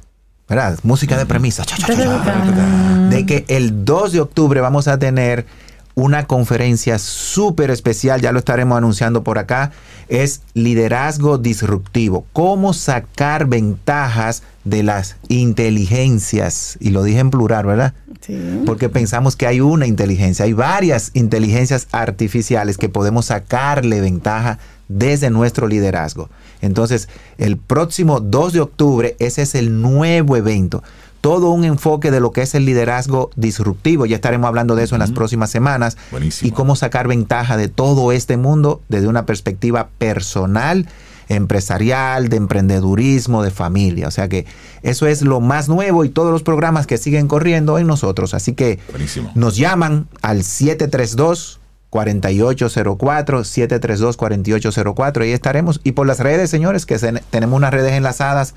¿verdad? Música de premisa. De que el 2 de octubre vamos a tener una conferencia súper especial, ya lo estaremos anunciando por acá, es liderazgo disruptivo, cómo sacar ventajas de las inteligencias, y lo dije en plural, ¿verdad? Sí. Porque pensamos que hay una inteligencia, hay varias inteligencias artificiales que podemos sacarle ventaja desde nuestro liderazgo. Entonces, el próximo 2 de octubre, ese es el nuevo evento todo un enfoque de lo que es el liderazgo disruptivo. Ya estaremos hablando de eso en las próximas semanas. Y cómo sacar ventaja de todo este mundo desde una perspectiva personal, empresarial, de emprendedurismo, de familia. O sea que eso es lo más nuevo y todos los programas que siguen corriendo en nosotros. Así que nos llaman al 732 4804 732 4804 ahí estaremos y por las redes señores que tenemos unas redes enlazadas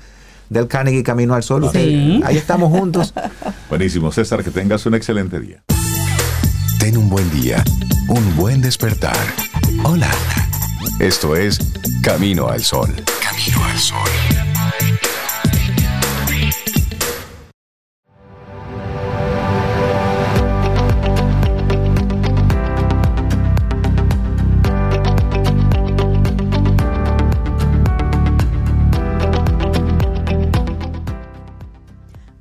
del Carnegie Camino al Sol. Ahí estamos juntos. Buenísimo, César, que tengas un excelente día. Ten un buen día, un buen despertar. Hola. Esto es Camino al Sol. Camino al Sol.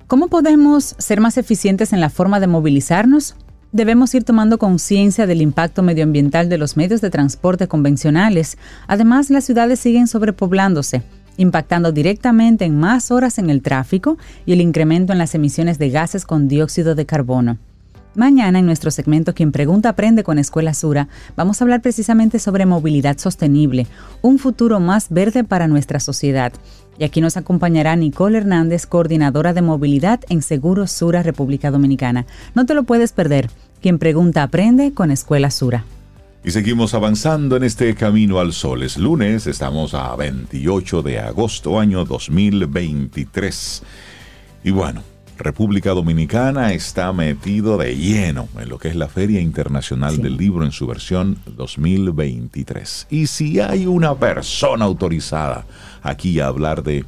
¿Cómo podemos ser más eficientes en la forma de movilizarnos? Debemos ir tomando conciencia del impacto medioambiental de los medios de transporte convencionales. Además, las ciudades siguen sobrepoblándose, impactando directamente en más horas en el tráfico y el incremento en las emisiones de gases con dióxido de carbono. Mañana en nuestro segmento Quien Pregunta Aprende con Escuela Sura vamos a hablar precisamente sobre movilidad sostenible, un futuro más verde para nuestra sociedad. Y aquí nos acompañará Nicole Hernández, coordinadora de movilidad en Seguros Sura, República Dominicana. No te lo puedes perder. Quien pregunta aprende con Escuela Sura. Y seguimos avanzando en este camino al sol. Es lunes, estamos a 28 de agosto, año 2023. Y bueno, República Dominicana está metido de lleno en lo que es la Feria Internacional del Libro en su versión 2023. Y si hay una persona autorizada aquí a hablar de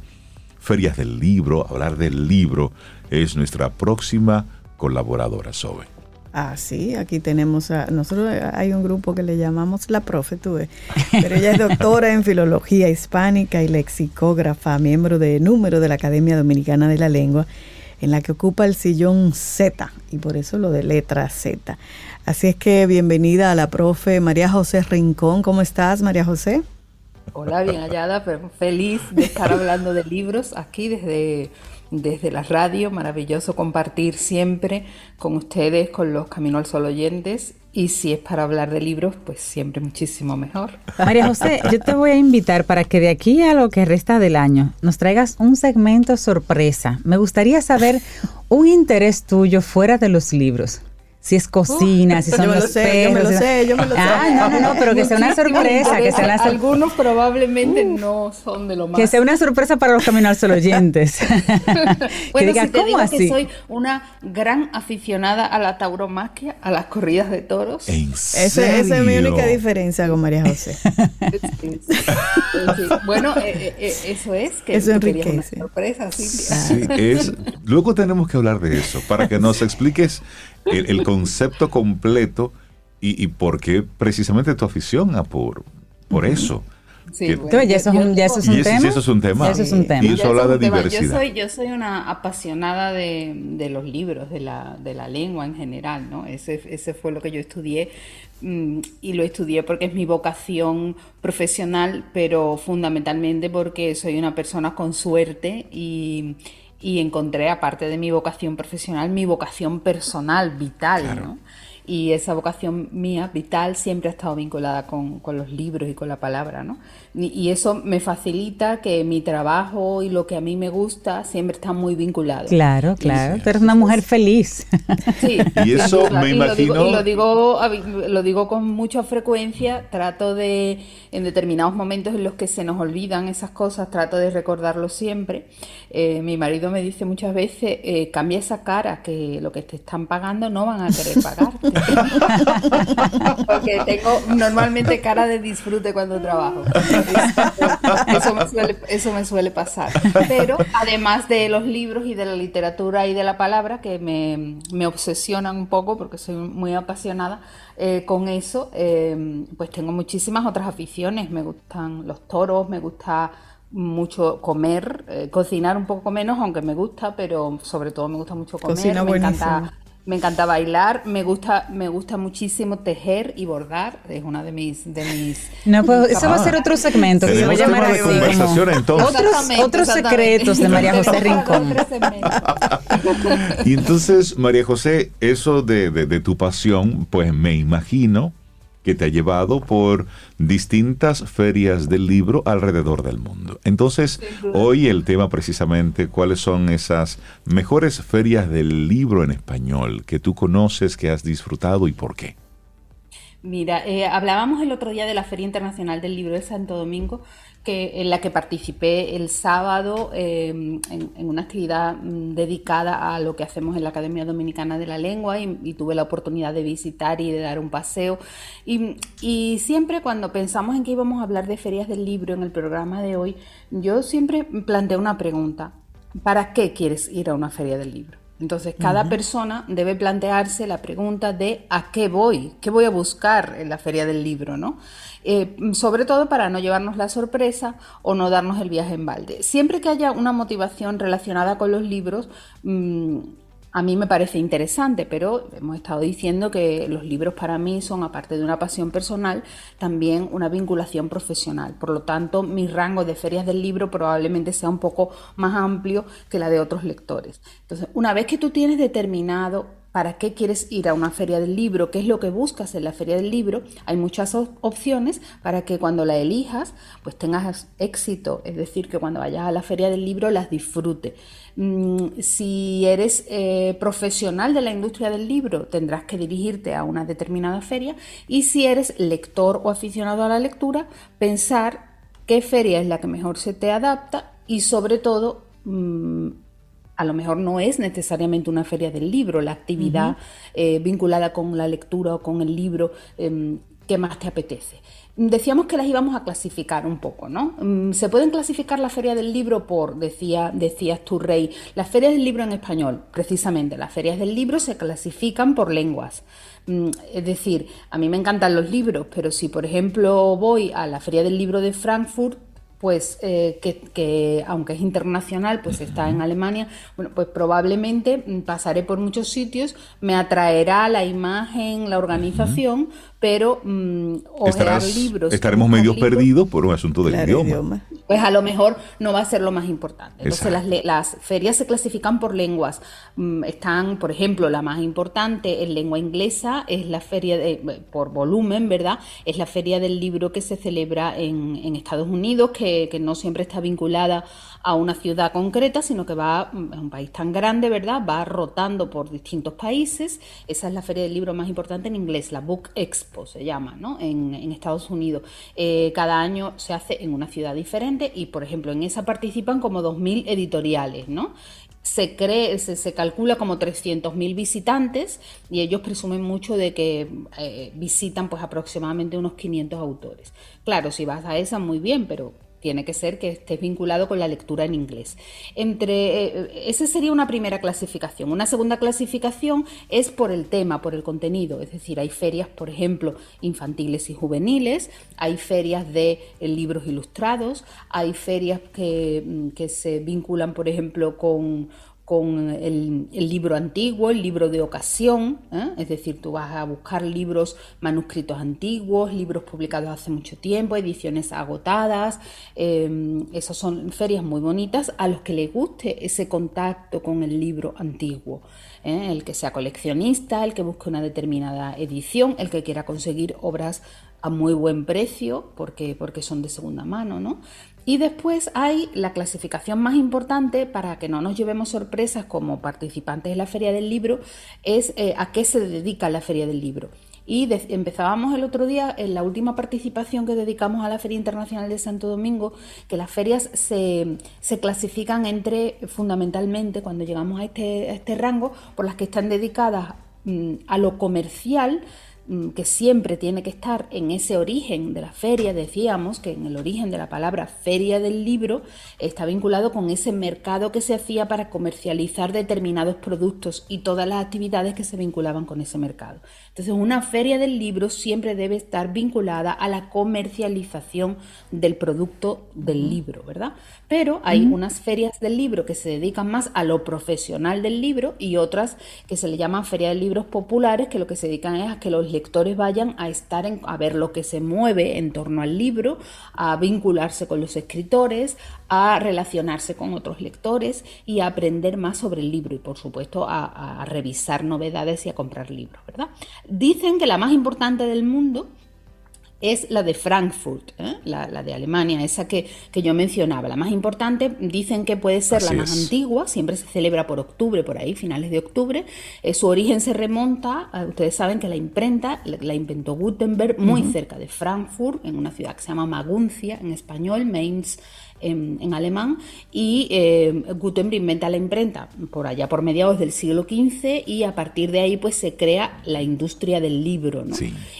ferias del libro, hablar del libro, es nuestra próxima colaboradora, Sobe. Ah, sí, aquí tenemos a. Nosotros hay un grupo que le llamamos La Profe, tú Pero ella es doctora en filología hispánica y lexicógrafa, miembro de número de la Academia Dominicana de la Lengua en la que ocupa el sillón Z, y por eso lo de letra Z. Así es que bienvenida a la profe María José Rincón. ¿Cómo estás, María José? Hola, bien hallada, pero feliz de estar hablando de libros aquí desde desde la radio. Maravilloso compartir siempre con ustedes, con los Camino al Sol oyentes. Y si es para hablar de libros, pues siempre muchísimo mejor. María José, yo te voy a invitar para que de aquí a lo que resta del año nos traigas un segmento sorpresa. Me gustaría saber un interés tuyo fuera de los libros si es cocina, si son yo los sé, Yo me lo sé, yo me lo sé. Ah, no, no, no, pero que sea una sorpresa. que sea Algunos probablemente no son de lo más. Que sea una sorpresa para los caminar solo oyentes. bueno, diga, si te digo que soy una gran aficionada a la tauromaquia, a las corridas de toros. ¿En Esa es mi única diferencia con María José. Bueno, eh, eh, eh, eso es que eso enriquece. Una sorpresa, Sí, es, luego tenemos que hablar de eso para que nos expliques el, concepto completo y, y, por qué precisamente tu afición a por, por eso. Sí, ya, eso es un, ya eso es un tema. eso es un tema. Eso es un tema. Y eso habla de diversidad. Yo soy, yo soy una apasionada de, de, los libros, de la, de la lengua en general, ¿no? Ese, ese fue lo que yo estudié mm, y lo estudié porque es mi vocación profesional, pero fundamentalmente porque soy una persona con suerte y, y encontré, aparte de mi vocación profesional, mi vocación personal, vital, ¿no? Y esa vocación mía vital siempre ha estado vinculada con, con los libros y con la palabra, ¿no? Y, eso me facilita que mi trabajo y lo que a mí me gusta siempre está muy vinculado. Claro, claro. Tú eres una mujer feliz. Sí. y eso me imagino. Y lo digo, lo digo, con mucha frecuencia. Trato de, en determinados momentos en los que se nos olvidan esas cosas, trato de recordarlo siempre. Eh, mi marido me dice muchas veces, eh, cambia esa cara, que lo que te están pagando no van a querer pagarte. Porque tengo normalmente cara de disfrute cuando trabajo. Eso me, suele, eso me suele pasar. Pero además de los libros y de la literatura y de la palabra, que me, me obsesionan un poco porque soy muy apasionada eh, con eso, eh, pues tengo muchísimas otras aficiones. Me gustan los toros, me gusta mucho comer, eh, cocinar un poco menos, aunque me gusta, pero sobre todo me gusta mucho comer. me encanta me encanta bailar, me gusta, me gusta muchísimo tejer y bordar, es una de mis, de mis. No, pues eso va a ser otro segmento que se va a llamar así. Conversación, entonces. Otros, otros secretos de María José Rincón. y entonces, María José, eso de, de, de tu pasión, pues me imagino que te ha llevado por distintas ferias del libro alrededor del mundo. Entonces, hoy el tema precisamente, ¿cuáles son esas mejores ferias del libro en español que tú conoces, que has disfrutado y por qué? Mira, eh, hablábamos el otro día de la Feria Internacional del Libro de Santo Domingo que, en la que participé el sábado em, en, una actividad mm, dedicada a lo que hacemos en la Academia Dominicana de la Lengua y, tuve la oportunidad de visitar y de dar un paseo. Y, y, siempre cuando pensamos en que íbamos a hablar de ferias del libro en el programa de hoy, yo siempre planteo una pregunta. ¿Para qué quieres ir a una feria del libro? Entonces, cada persona debe plantearse la pregunta de ¿a qué voy? ¿Qué voy a buscar en la feria del libro? ¿no? Eh, sobre todo para no llevarnos la sorpresa o no darnos el viaje en balde. Siempre que haya una motivación relacionada con los libros, mm, a mí me parece interesante, pero hemos estado diciendo que los libros para mí son, aparte de una pasión personal, también una vinculación profesional. Por lo tanto, mi rango de ferias del libro probablemente sea un poco más amplio que la de otros lectores. Entonces, una vez que tú tienes determinado para qué quieres ir a una feria del libro, qué es lo que buscas en la feria del libro, hay muchas opciones para que cuando la elijas, pues tengas éxito, es decir, que cuando vayas a la feria del libro las disfrutes. Mm, si eres eh, profesional de la industria del libro, tendrás que dirigirte a una determinada feria. Y si eres lector o aficionado a la lectura, pensar qué feria es la que mejor se te adapta y sobre todo mm, a lo mejor no es necesariamente una feria del libro, la actividad eh, vinculada con la lectura o con el libro em, que más te apetece. Decíamos que las íbamos a clasificar un poco, ¿no? Mm, se pueden clasificar la feria del libro por, decía, decías tú, Rey, las ferias del libro en español, precisamente, las ferias del libro se clasifican por lenguas. Mm, es decir, a mí me encantan los libros, pero si por ejemplo voy a la feria del libro de Frankfurt, pues eh, que, aunque es internacional, pues está en Alemania, bueno, pues probablemente pasaré por muchos sitios, me atraerá la imagen, la organización, pero mm, libros. Estaremos medio perdidos por un asunto del idioma. Pues a lo mejor no va a ser lo más importante. Entonces las, las, ferias se clasifican por lenguas. Mm, están, por ejemplo, la más importante en lengua inglesa es la feria de, por volumen, ¿verdad? Es la feria del libro que se celebra en, en Estados Unidos, que, que no siempre está vinculada a una ciudad concreta, sino que va, es un país tan grande, ¿verdad? Va rotando por distintos países. Esa es la feria del libro más importante en inglés, la Book Expo se llama, ¿no? En, Estados Unidos. Eh, cada año se hace en una ciudad diferente y, por ejemplo, en esa participan como 2.000 editoriales, ¿no? se cree, se, calcula como 300.000 visitantes y ellos presumen mucho de que eh, visitan pues aproximadamente unos 500 autores. Claro, si vas a esa muy bien, pero tiene que ser que estés vinculado con la lectura en inglés. Entre, eh, esa sería una primera clasificación. Una segunda clasificación es por el tema, por el contenido. Es decir, hay ferias, por ejemplo, infantiles y juveniles, hay ferias de eh, libros ilustrados, hay ferias que, mm, que se vinculan, por ejemplo, con con el, libro antiguo, el libro de ocasión, ¿eh? es decir, tú vas a buscar libros manuscritos antiguos, libros publicados hace mucho tiempo, ediciones agotadas, eh, esas son ferias muy bonitas a los que les guste ese contacto con el libro antiguo, ¿eh? el que sea coleccionista, el que busque una determinada edición, el que quiera conseguir obras a muy buen precio porque, porque son de segunda mano, ¿no? Y después hay la clasificación más importante para que no nos llevemos sorpresas como participantes de la Feria del Libro, es eh, a qué se dedica la Feria del Libro. Y empezábamos el otro día en la última participación que dedicamos a la Feria Internacional de Santo Domingo, que las ferias se, clasifican entre, fundamentalmente, cuando llegamos a este, este rango, por las que están dedicadas mm, a lo comercial que siempre tiene que estar en ese origen de la feria, decíamos que en el origen de la palabra feria del libro está vinculado con ese mercado que se hacía para comercializar determinados productos y todas las actividades que se vinculaban con ese mercado. Entonces, una feria del libro siempre debe estar vinculada a la comercialización del producto del libro, ¿verdad? Pero hay unas ferias del libro que se dedican más a lo profesional del libro y otras que se le llaman feria de libros populares, que lo que se dedican es a que los lectores vayan a estar en, a ver lo que se mueve en torno al libro, a vincularse con los escritores, a relacionarse con otros lectores y a aprender más sobre el libro y por supuesto a, a revisar novedades y a comprar libros, ¿verdad? Dicen que la más importante del mundo es la de Frankfurt, ¿eh? la, de Alemania, esa que, que, yo mencionaba. La más importante, dicen que puede ser la más antigua, siempre se celebra por octubre, por ahí, finales de octubre. Eh, su origen se remonta, ustedes saben que la imprenta la, inventó Gutenberg muy cerca de Frankfurt, en una ciudad que se llama Maguncia, en español, Mainz en, alemán, y eh, Gutenberg inventa la imprenta por allá por mediados del siglo XV y a partir de ahí pues se crea la industria del libro, ¿no?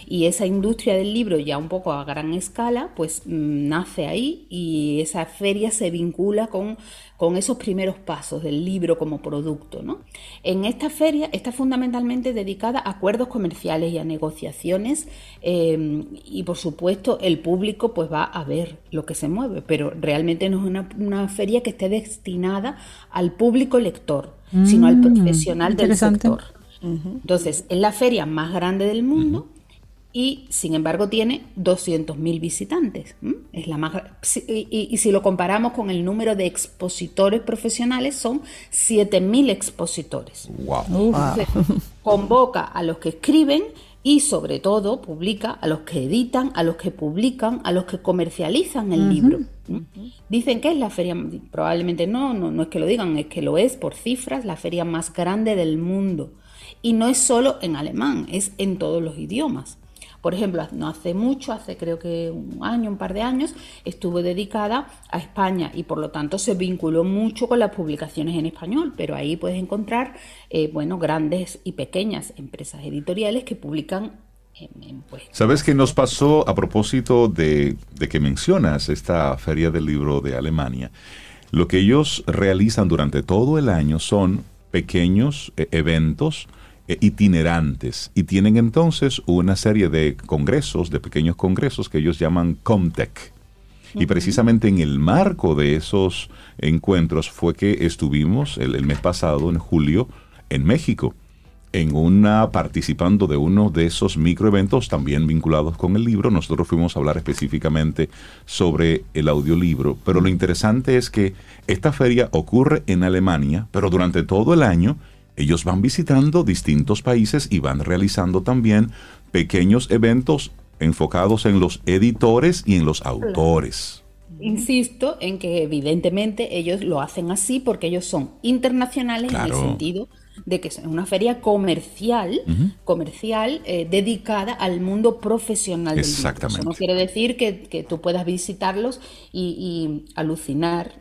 Y esa industria del libro ya un poco a gran escala pues mm, nace ahí y esa feria se vincula con con esos primeros pasos del libro como producto. ¿no? En esta feria está fundamentalmente dedicada a acuerdos comerciales y a negociaciones eh, y por supuesto el público pues va a ver lo que se mueve, pero realmente no es una, feria que esté destinada al público lector, sino al mm, profesional del sector. Entonces, es la feria más grande del mundo y sin embargo tiene 200.000 visitantes. Es la más, y, si lo comparamos con el número de expositores profesionales, son 7.000 expositores. Wow. convoca a los que escriben y sobre todo publica a los que editan, a los que publican, a los que comercializan el libro. Dicen que es la feria, probablemente no, no, no es que lo digan, es que lo es por cifras, la feria más grande del mundo. Y no es solo en alemán, es en todos los idiomas. Por ejemplo, no hace mucho, hace creo que un año, un par de años, estuvo dedicada a España y por lo tanto se vinculó mucho con las publicaciones en español, pero ahí puedes encontrar, eh, bueno, grandes y pequeñas empresas editoriales que publican pues, ¿Sabes qué nos pasó a propósito de, de, que mencionas esta feria del libro de Alemania? Lo que ellos realizan durante todo el año son pequeños eh, eventos itinerantes y tienen entonces una serie de congresos, de pequeños congresos que ellos llaman Comtech. Y precisamente en el marco de esos encuentros fue que estuvimos el, mes pasado, en julio, en México, en una participando de uno de esos microeventos también vinculados con el libro. Nosotros fuimos a hablar específicamente sobre el audiolibro, pero lo interesante es que esta feria ocurre en Alemania, pero durante todo el año ellos van visitando distintos países y van realizando también pequeños eventos enfocados en los editores y en los autores. Insisto en que evidentemente ellos lo hacen así porque ellos son internacionales en el sentido de que es una feria comercial, comercial eh, dedicada al mundo profesional del libro. Eso no quiere decir que, tú puedas visitarlos y, alucinar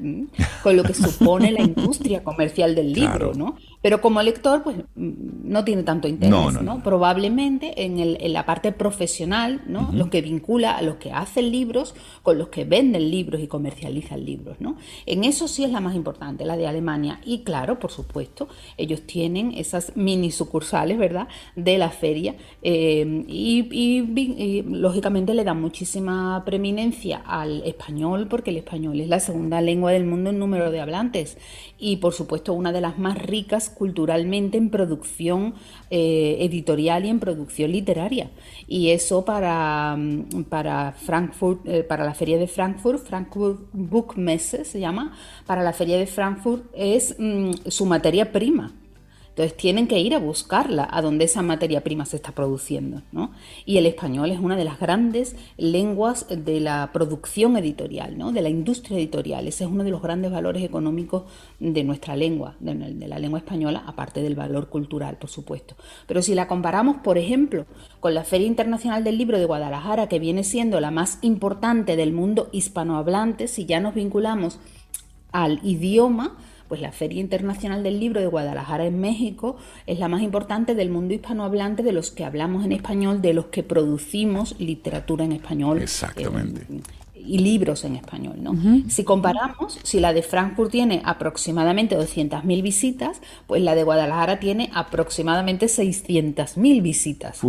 con lo que supone la industria comercial del libro, ¿no? Pero como lector, pues mm, no tiene tanto interés, no, Probablemente en, el, en, la parte profesional, ¿no? Lo que vincula a los que hacen libros con los que venden libros y comercializan libros, ¿no? En eso sí es la más importante, la de Alemania. Y claro, por supuesto, ellos tienen esas mini sucursales, ¿verdad? De la feria eh, y, lógicamente le dan muchísima preeminencia al español porque el español es la segunda lengua del mundo en número de hablantes y por supuesto una de las más ricas culturalmente en producción eh, editorial y en producción literaria. Y eso para, mm, para Frankfurt, eh, para la feria de Frankfurt, Frankfurt Book Messe se llama, para la feria de Frankfurt es mm, su materia prima. Entonces tienen que ir a buscarla a donde esa materia prima se está produciendo. ¿no? Y el español es una de las grandes lenguas de la producción editorial, ¿no? de la industria editorial. Ese es uno de los grandes valores económicos de nuestra lengua, de, de la lengua española, aparte del valor cultural, por supuesto. Pero si la comparamos, por ejemplo, con la Feria Internacional del Libro de Guadalajara, que viene siendo la más importante del mundo hispanohablante, si ya nos vinculamos al idioma, Pues la Feria Internacional del Libro de Guadalajara en México es la más importante del mundo hispanohablante de los que hablamos en español, de los que producimos literatura en español. Exactamente. Eh, y libros en español. ¿no? Si comparamos, si la de Frankfurt tiene aproximadamente 200.000 visitas, pues la de Guadalajara tiene aproximadamente 600.000 visitas.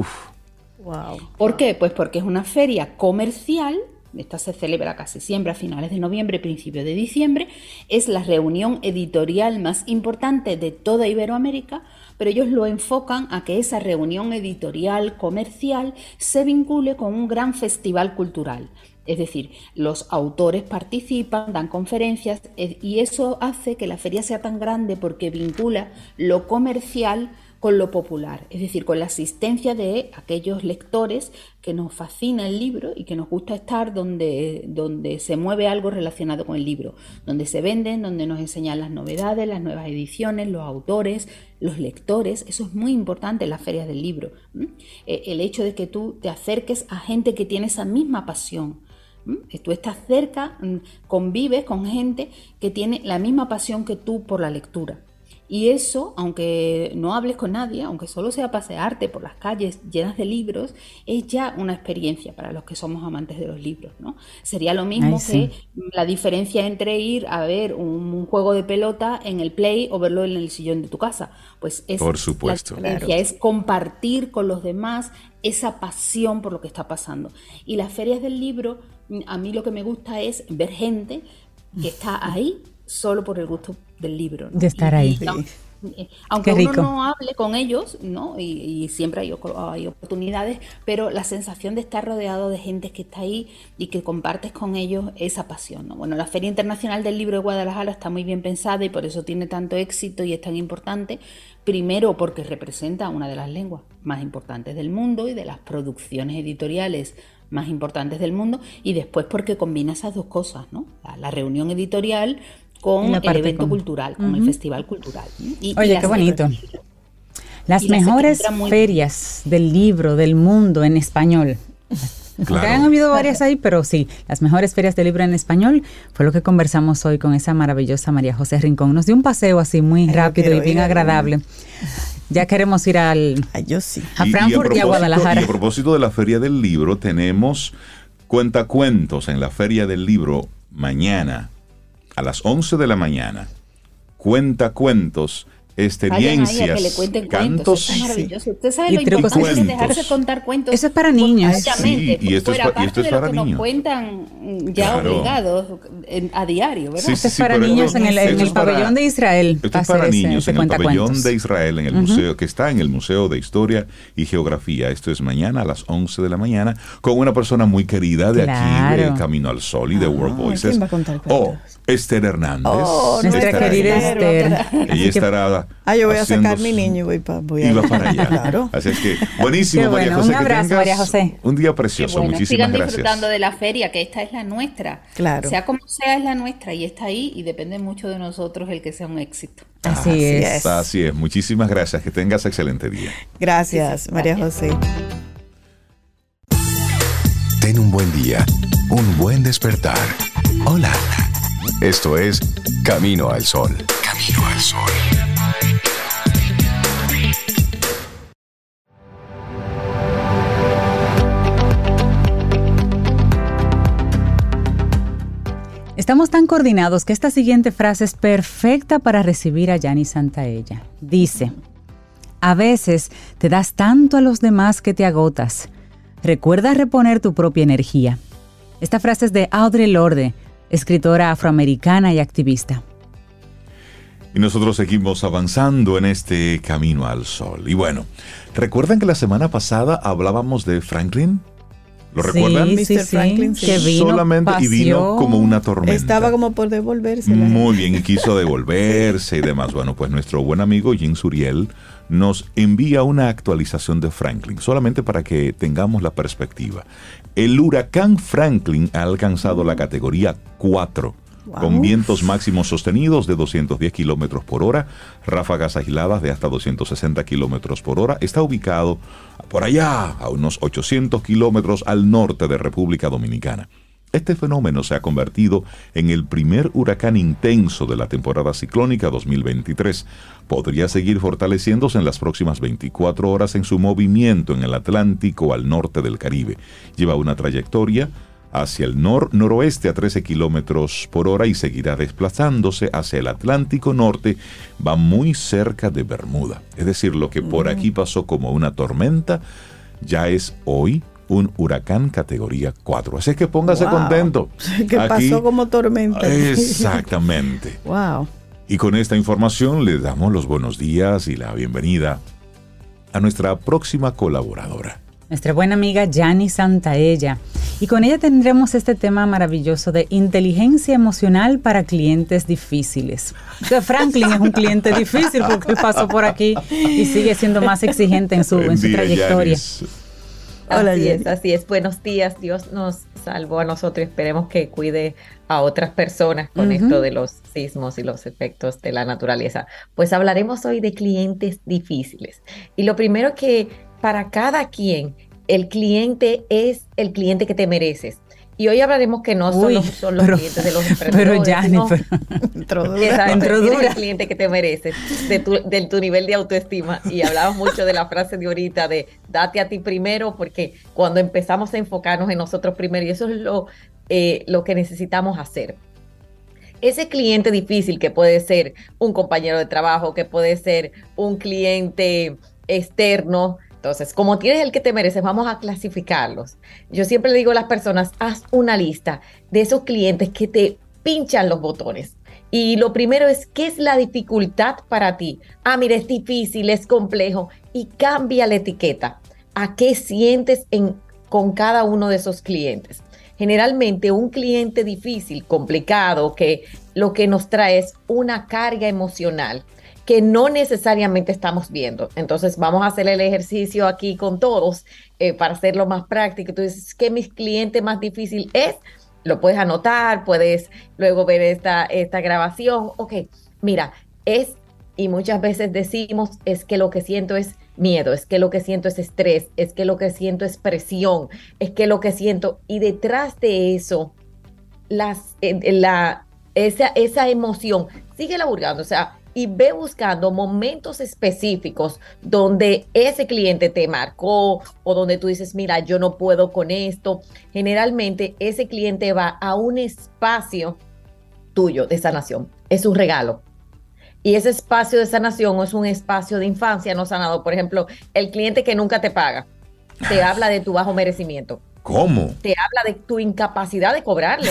Wow. ¿Por qué? Pues porque es una feria comercial. Esta se celebra casi siempre a finales de noviembre, principios de diciembre. Es la reunión editorial más importante de toda Iberoamérica, pero ellos lo enfocan a que esa reunión editorial comercial se vincule con un gran festival cultural. Es decir, los autores participan, dan conferencias eh, y eso hace que la feria sea tan grande porque vincula lo comercial con lo popular, es decir, con la asistencia de aquellos lectores que nos fascina el libro y que nos gusta estar donde, donde se mueve algo relacionado con el libro, donde se venden, donde nos enseñan las novedades, las nuevas ediciones, los autores, los lectores. Eso es muy importante en las ferias del libro. Eh, el hecho de que tú te acerques a gente que tiene esa misma pasión Tú estás cerca, mm, convives con gente que tiene la misma pasión que tú por la lectura. Y eso, aunque no hables con nadie, aunque solo sea pasearte por las calles llenas de libros, es ya una experiencia para los que somos amantes de los libros. ¿no? Sería lo mismo que la diferencia entre ir a ver un, juego de pelota en el play o verlo en el sillón de tu casa. Pues es por supuesto. La diferencia es compartir con los demás esa pasión por lo que está pasando. Y las ferias del libro, a mí lo que me gusta es ver gente que está ahí solo por el gusto del libro. De estar ahí. Aunque uno no hable con ellos, ¿no? Y, siempre hay, hay, oportunidades, pero la sensación de estar rodeado de gente que está ahí y que compartes con ellos esa pasión, ¿no? Bueno, la Feria Internacional del Libro de Guadalajara está muy bien pensada y por eso tiene tanto éxito y es tan importante. Primero porque representa una de las lenguas más importantes del mundo y de las producciones editoriales más importantes del mundo y después porque combina esas dos cosas, ¿no? La, reunión editorial con el evento cultural, con el festival cultural. Oye, qué bonito. Las mejores ferias del libro del mundo en español. Claro. han habido varias ahí, pero sí, las mejores ferias del libro en español fue lo que conversamos hoy con esa maravillosa María José Rincón. Nos dio un paseo así muy rápido y bien agradable. Ya queremos ir al, yo sí. a Frankfurt y a, Guadalajara. Y a propósito de la Feria del Libro, tenemos cuentacuentos en la Feria del Libro mañana a las 11 de la mañana. Cuentacuentos experiencias, que le cuenten cantos. Cuentos. es maravilloso. Usted sabe lo importante de dejarse contar cuentos. Eso es para niños. Sí, y esto es, y esto es para que Nos cuentan ya obligados a diario, ¿verdad? esto es para niños en el, en el pabellón de Israel. Esto es para niños en el pabellón de Israel, en el museo, que está en el Museo de Historia y Geografía. Esto es mañana a las 11 de la mañana, con una persona muy querida de aquí, de Camino al Sol y de World ah, Voices. ¿Quién va a contar oh, Esther Hernández. Oh, nuestra querida Esther. Ella estará Ah, yo voy a sacar mi niño y voy, pa, voy a, va para allá. claro. Así es que, buenísimo, María José. Un abrazo, María José. Un día precioso. Bueno, Muchísimas sigan gracias. disfrutando de la feria, que esta es la nuestra. Claro. Sea como sea, es la nuestra y está ahí y depende mucho de nosotros el que sea un éxito. Así, Así es. Así es. Muchísimas gracias. Que tengas excelente día. Gracias, María José. Ten un buen día, un buen despertar. Hola. Esto es Camino al Sol. Camino al Sol. Estamos tan coordinados que esta siguiente frase es perfecta para recibir a Yani Santaella. Dice, a veces te das tanto a los demás que te agotas. Recuerda reponer tu propia energía. Esta frase es de Audre Lorde, escritora afroamericana y activista. Y nosotros seguimos avanzando en este camino al sol. Y bueno, ¿recuerdan que la semana pasada hablábamos de Franklin? ¿Lo recuerdan? Sí, Mr. Franklin, Que vino, Solamente y vino como una tormenta. Estaba como por devolverse. Muy bien, y quiso devolverse y demás. Bueno, pues nuestro buen amigo Jim Suriel nos envía una actualización de Franklin, solamente para que tengamos la perspectiva. El huracán Franklin ha alcanzado la categoría 4 con vientos máximos sostenidos de 210 kilómetros por hora, ráfagas aisladas de hasta 260 kilómetros por hora. Está ubicado por allá, a unos 800 kilómetros al norte de República Dominicana. Este fenómeno se ha convertido en el primer huracán intenso de la temporada ciclónica 2023. Podría seguir fortaleciéndose en las próximas 24 horas en su movimiento en el Atlántico al norte del Caribe. Lleva una trayectoria hacia el nor-noroeste a 13 kilómetros por hora y seguirá desplazándose hacia el Atlántico Norte. Va muy cerca de Bermuda. Es decir, lo que por aquí pasó como una tormenta ya es hoy un huracán categoría 4. Así que póngase contento. Que pasó como tormenta. Exactamente. wow. Y con esta información le damos los buenos días y la bienvenida a nuestra próxima colaboradora. Nuestra buena amiga Yani Santaella. Y con ella tendremos este tema maravilloso de inteligencia emocional para clientes difíciles. Franklin es un cliente difícil porque pasó por aquí y sigue siendo más exigente en su, en su trayectoria. así es, así es. Buenos días. Dios nos salvó a nosotros. Esperemos que cuide a otras personas con esto de los sismos y los efectos de la naturaleza. Pues hablaremos hoy de clientes difíciles. Y lo primero que para cada quien, el cliente es el cliente que te mereces. Y hoy hablaremos que no son, los, clientes de los emprendedores. Pero ya, no, el cliente que te mereces, de tu, tu nivel de autoestima. Y hablamos mucho de la frase de ahorita de date a ti primero, porque cuando empezamos a enfocarnos en nosotros primero, y eso es lo, eh, lo que necesitamos hacer. Ese cliente difícil que puede ser un compañero de trabajo, que puede ser un cliente externo, entonces, como tienes el que te mereces, vamos a clasificarlos. Yo siempre le digo a las personas, haz una lista de esos clientes que te pinchan los botones. Y lo primero es, ¿qué es la dificultad para ti? Ah, mira, es difícil, es complejo. Y cambia la etiqueta. ¿A qué sientes en, con cada uno de esos clientes? Generalmente un cliente difícil, complicado, que lo que nos trae es una carga emocional que no necesariamente estamos viendo. Entonces vamos a hacer el ejercicio aquí con todos eh, para hacerlo más práctico. Tú dices, ¿qué mi cliente más difícil es? Lo puedes anotar, puedes luego ver esta, esta grabación. Ok, mira, es, y muchas veces decimos, es que lo que siento es miedo, es que lo que siento es estrés, es que lo que siento es presión, es que lo que siento, y detrás de eso, las, eh, la, esa, esa emoción, sigue laburando, o sea, y ve buscando momentos específicos donde ese cliente te marcó o donde tú dices, mira, yo no puedo con esto. Generalmente ese cliente va a un espacio tuyo de sanación. Es un regalo. Y ese espacio de sanación es un espacio de infancia no sanado. Por ejemplo, el cliente que nunca te paga, te habla de tu bajo merecimiento. ¿Cómo? Te habla de tu incapacidad de cobrarle.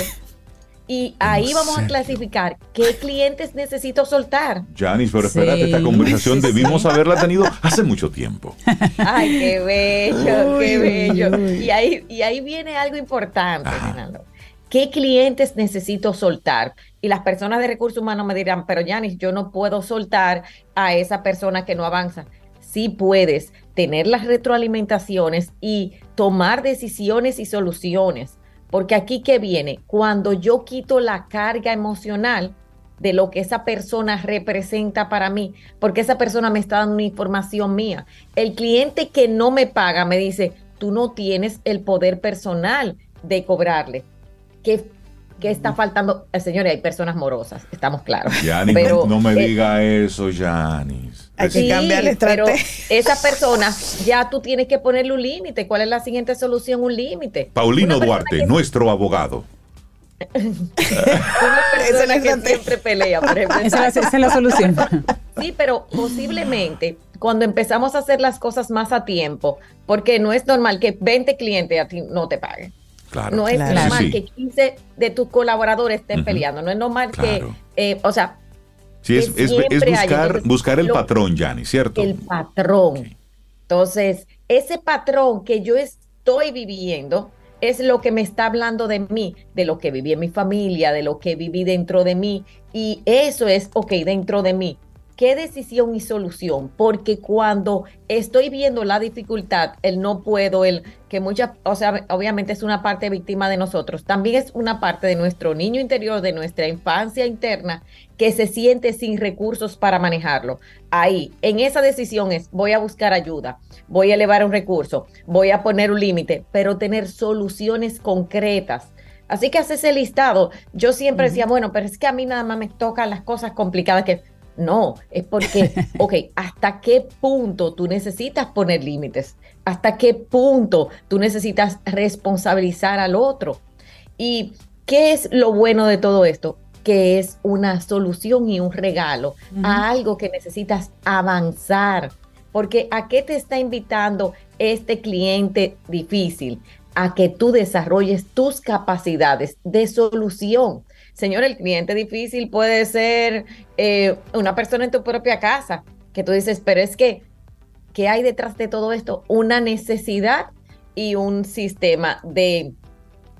Y ahí vamos a clasificar qué clientes necesito soltar. Janice, pero espérate, esta conversación debimos haberla tenido hace mucho tiempo. Ay, qué bello, qué bello. Y ahí, y ahí viene algo importante, Fernando. ¿Qué clientes necesito soltar? Y las personas de recursos humanos me dirán, pero Janice, yo no puedo soltar a esa persona que no avanza. Sí puedes tener las retroalimentaciones y tomar decisiones y soluciones porque aquí que viene, cuando yo quito la carga emocional de lo que esa persona representa para mí, porque esa persona me está dando una información mía. El cliente que no me paga me dice, tú no tienes el poder personal de cobrarle. ¿Qué, qué está faltando? Eh, señores, hay personas morosas, estamos claros. Yanis, pero, no, me diga eso, Yanis. Hay que cambiar la Pero esa persona, ya tú tienes que ponerle un límite. ¿Cuál es la siguiente solución? Un límite. Paulino Duarte, nuestro abogado. Una persona que siempre pelea, por ejemplo. Esa, es la solución. Sí, pero posiblemente cuando empezamos a hacer las cosas más a tiempo, porque no es normal que 20 clientes a ti no te paguen. Claro, no es normal que 15 de tus colaboradores estén peleando. No es normal que, eh, o sea, Sí, es, buscar, buscar el patrón, Yanni, ¿cierto? El patrón. Entonces, ese patrón que yo estoy viviendo es lo que me está hablando de mí, de lo que viví en mi familia, de lo que viví dentro de mí. Y eso es, ok, dentro de mí qué decisión y solución, porque cuando estoy viendo la dificultad, el no puedo, el que muchas, o sea, obviamente es una parte víctima de nosotros, también es una parte de nuestro niño interior, de nuestra infancia interna, que se siente sin recursos para manejarlo. Ahí, en esa decisión es, voy a buscar ayuda, voy a elevar un recurso, voy a poner un límite, pero tener soluciones concretas Así que haces ese listado. Yo siempre decía, bueno, pero es que a mí nada más me tocan las cosas complicadas que... No, es porque, ok, ¿hasta qué punto tú necesitas poner límites? ¿Hasta qué punto tú necesitas responsabilizar al otro? ¿Y qué es lo bueno de todo esto? Que es una solución y un regalo a algo que necesitas avanzar. Porque ¿a qué te está invitando este cliente difícil? A que tú desarrolles tus capacidades de solución Señor, el cliente difícil puede ser eh, una persona en tu propia casa, que tú dices, pero es que, ¿qué hay detrás de todo esto? Una necesidad y un sistema de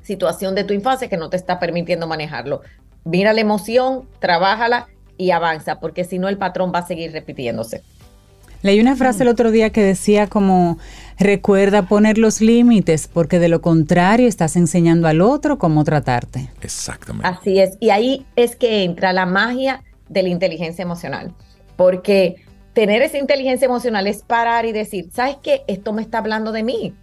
situación de tu infancia que no te está permitiendo manejarlo. Mira la emoción, trabájala y avanza, porque si no el patrón va a seguir repitiéndose. Leí una frase el otro día que decía como, recuerda poner los límites, porque de lo contrario estás enseñando al otro cómo tratarte. Exactamente. Así es, y ahí es que entra la magia de la inteligencia emocional, porque tener esa inteligencia emocional es parar y decir, ¿sabes qué? Esto me está hablando de mí.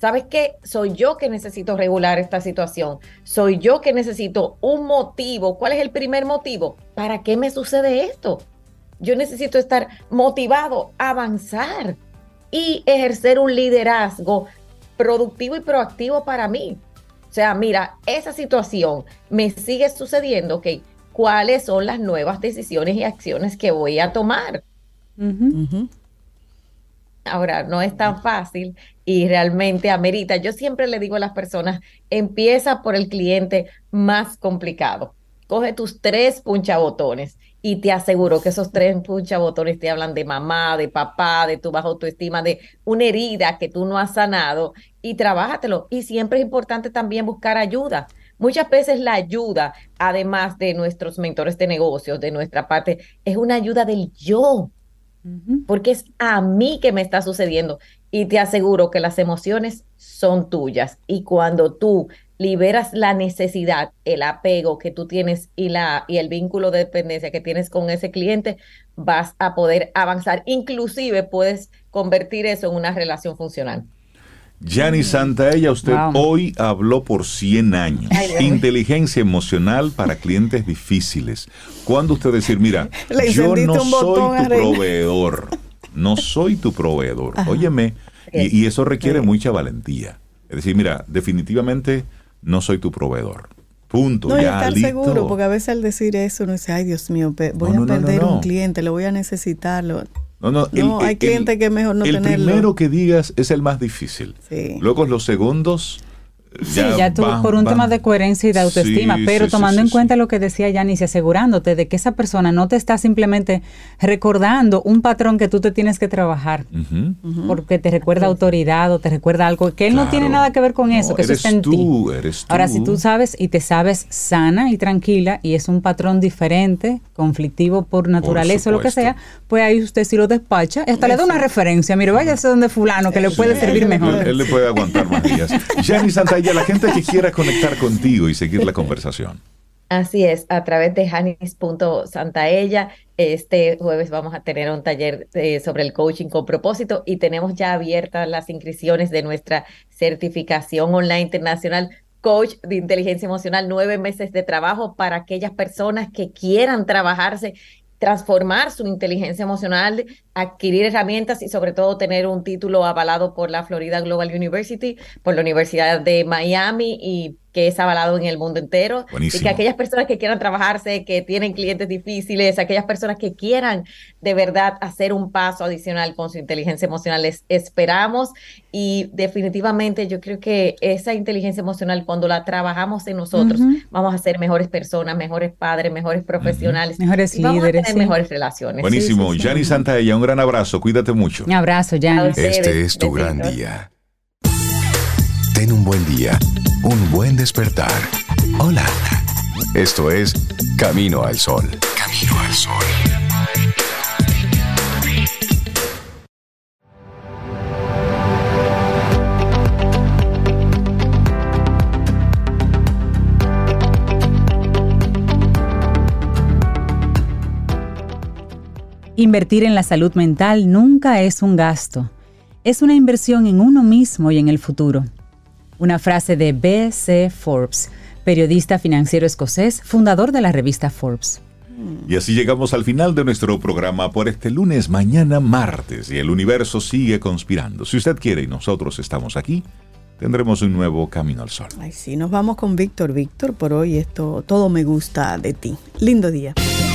¿Sabes qué? Soy yo que necesito regular esta situación. Soy yo que necesito un motivo. ¿Cuál es el primer motivo? ¿Para qué me sucede esto? Yo necesito estar motivado a avanzar y ejercer un liderazgo productivo y proactivo para mí. O sea, mira, esa situación me sigue sucediendo, ¿ok? ¿Cuáles son las nuevas decisiones y acciones que voy a tomar? Ahora, no es tan fácil y realmente amerita. Yo siempre le digo a las personas, empieza por el cliente más complicado. Coge tus tres punchabotones y te aseguro que esos tres punchabotones te hablan de mamá, de papá, de tu baja autoestima, de una herida que tú no has sanado y trabájatelo. Y siempre es importante también buscar ayuda. Muchas veces la ayuda, además de nuestros mentores de negocios, de nuestra parte, es una ayuda del yo, porque es a mí que me está sucediendo. Y te aseguro que las emociones son tuyas. Y cuando tú liberas la necesidad, el apego que tú tienes y, la, y el vínculo de dependencia que tienes con ese cliente, vas a poder avanzar. Inclusive puedes convertir eso en una relación funcional. Santa Santaella, usted hoy habló por 100 años. Inteligencia emocional para clientes difíciles. ¿Cuándo usted decir, mira, yo no soy tu proveedor, no soy tu proveedor? Óyeme, y, eso requiere mucha valentía. Es decir, mira, definitivamente no soy tu proveedor. Punto. No, ya, estar seguro, porque a veces al decir eso uno dice, ay Dios mío, voy a perder un cliente, lo voy a necesitarlo. No, no, no hay clientes que es mejor no tenerlo. El primero que digas es el más difícil. Luego los segundos Sí, ya, tú, por un tema de coherencia y de autoestima, pero tomando en cuenta lo que decía Janice, asegurándote de que esa persona no te está simplemente recordando un patrón que tú te tienes que trabajar, porque te recuerda autoridad o te recuerda algo que él no tiene nada que ver con eso, que eso está en ti. Ahora, si tú sabes y te sabes sana y tranquila y es un patrón diferente, conflictivo por naturaleza o lo que sea, pues ahí usted sí lo despacha, hasta le da una referencia, mire, váyase donde fulano que le puede servir mejor. Él, le puede aguantar más días. Janice Santa y a la gente que quiera conectar contigo y seguir la conversación. Así es, a través de janis.santaella. Este jueves vamos a tener un taller eh, sobre el coaching con propósito y tenemos ya abiertas las inscripciones de nuestra certificación online internacional coach de inteligencia emocional, nueve meses de trabajo para aquellas personas que quieran trabajarse transformar su inteligencia emocional, adquirir herramientas y sobre todo tener un título avalado por la Florida Global University, por la Universidad de Miami y que es avalado en el mundo entero. Y que aquellas personas que quieran trabajarse, que tienen clientes difíciles, aquellas personas que quieran de verdad hacer un paso adicional con su inteligencia emocional, les esperamos. Y definitivamente yo creo que esa inteligencia emocional, cuando la trabajamos en nosotros, vamos a ser mejores personas, mejores padres, mejores profesionales, mejores líderes, tener mejores relaciones. Buenísimo. Sí, sí, Santaella, un gran abrazo. Cuídate mucho. Un abrazo, Yanis. Este es tu gran día. Ten un buen día, un buen despertar. Hola. Esto es Camino al Sol. Camino al Sol. Invertir en la salud mental nunca es un gasto, es una inversión en uno mismo y en el futuro. Una frase de B.C. Forbes, periodista financiero escocés, fundador de la revista Forbes. Y así llegamos al final de nuestro programa por este lunes, mañana martes, y el universo sigue conspirando. Si usted quiere y nosotros estamos aquí, tendremos un nuevo Camino al Sol. Ay, sí, nos vamos con Víctor. Víctor, por hoy esto, todo me gusta de ti. Lindo día.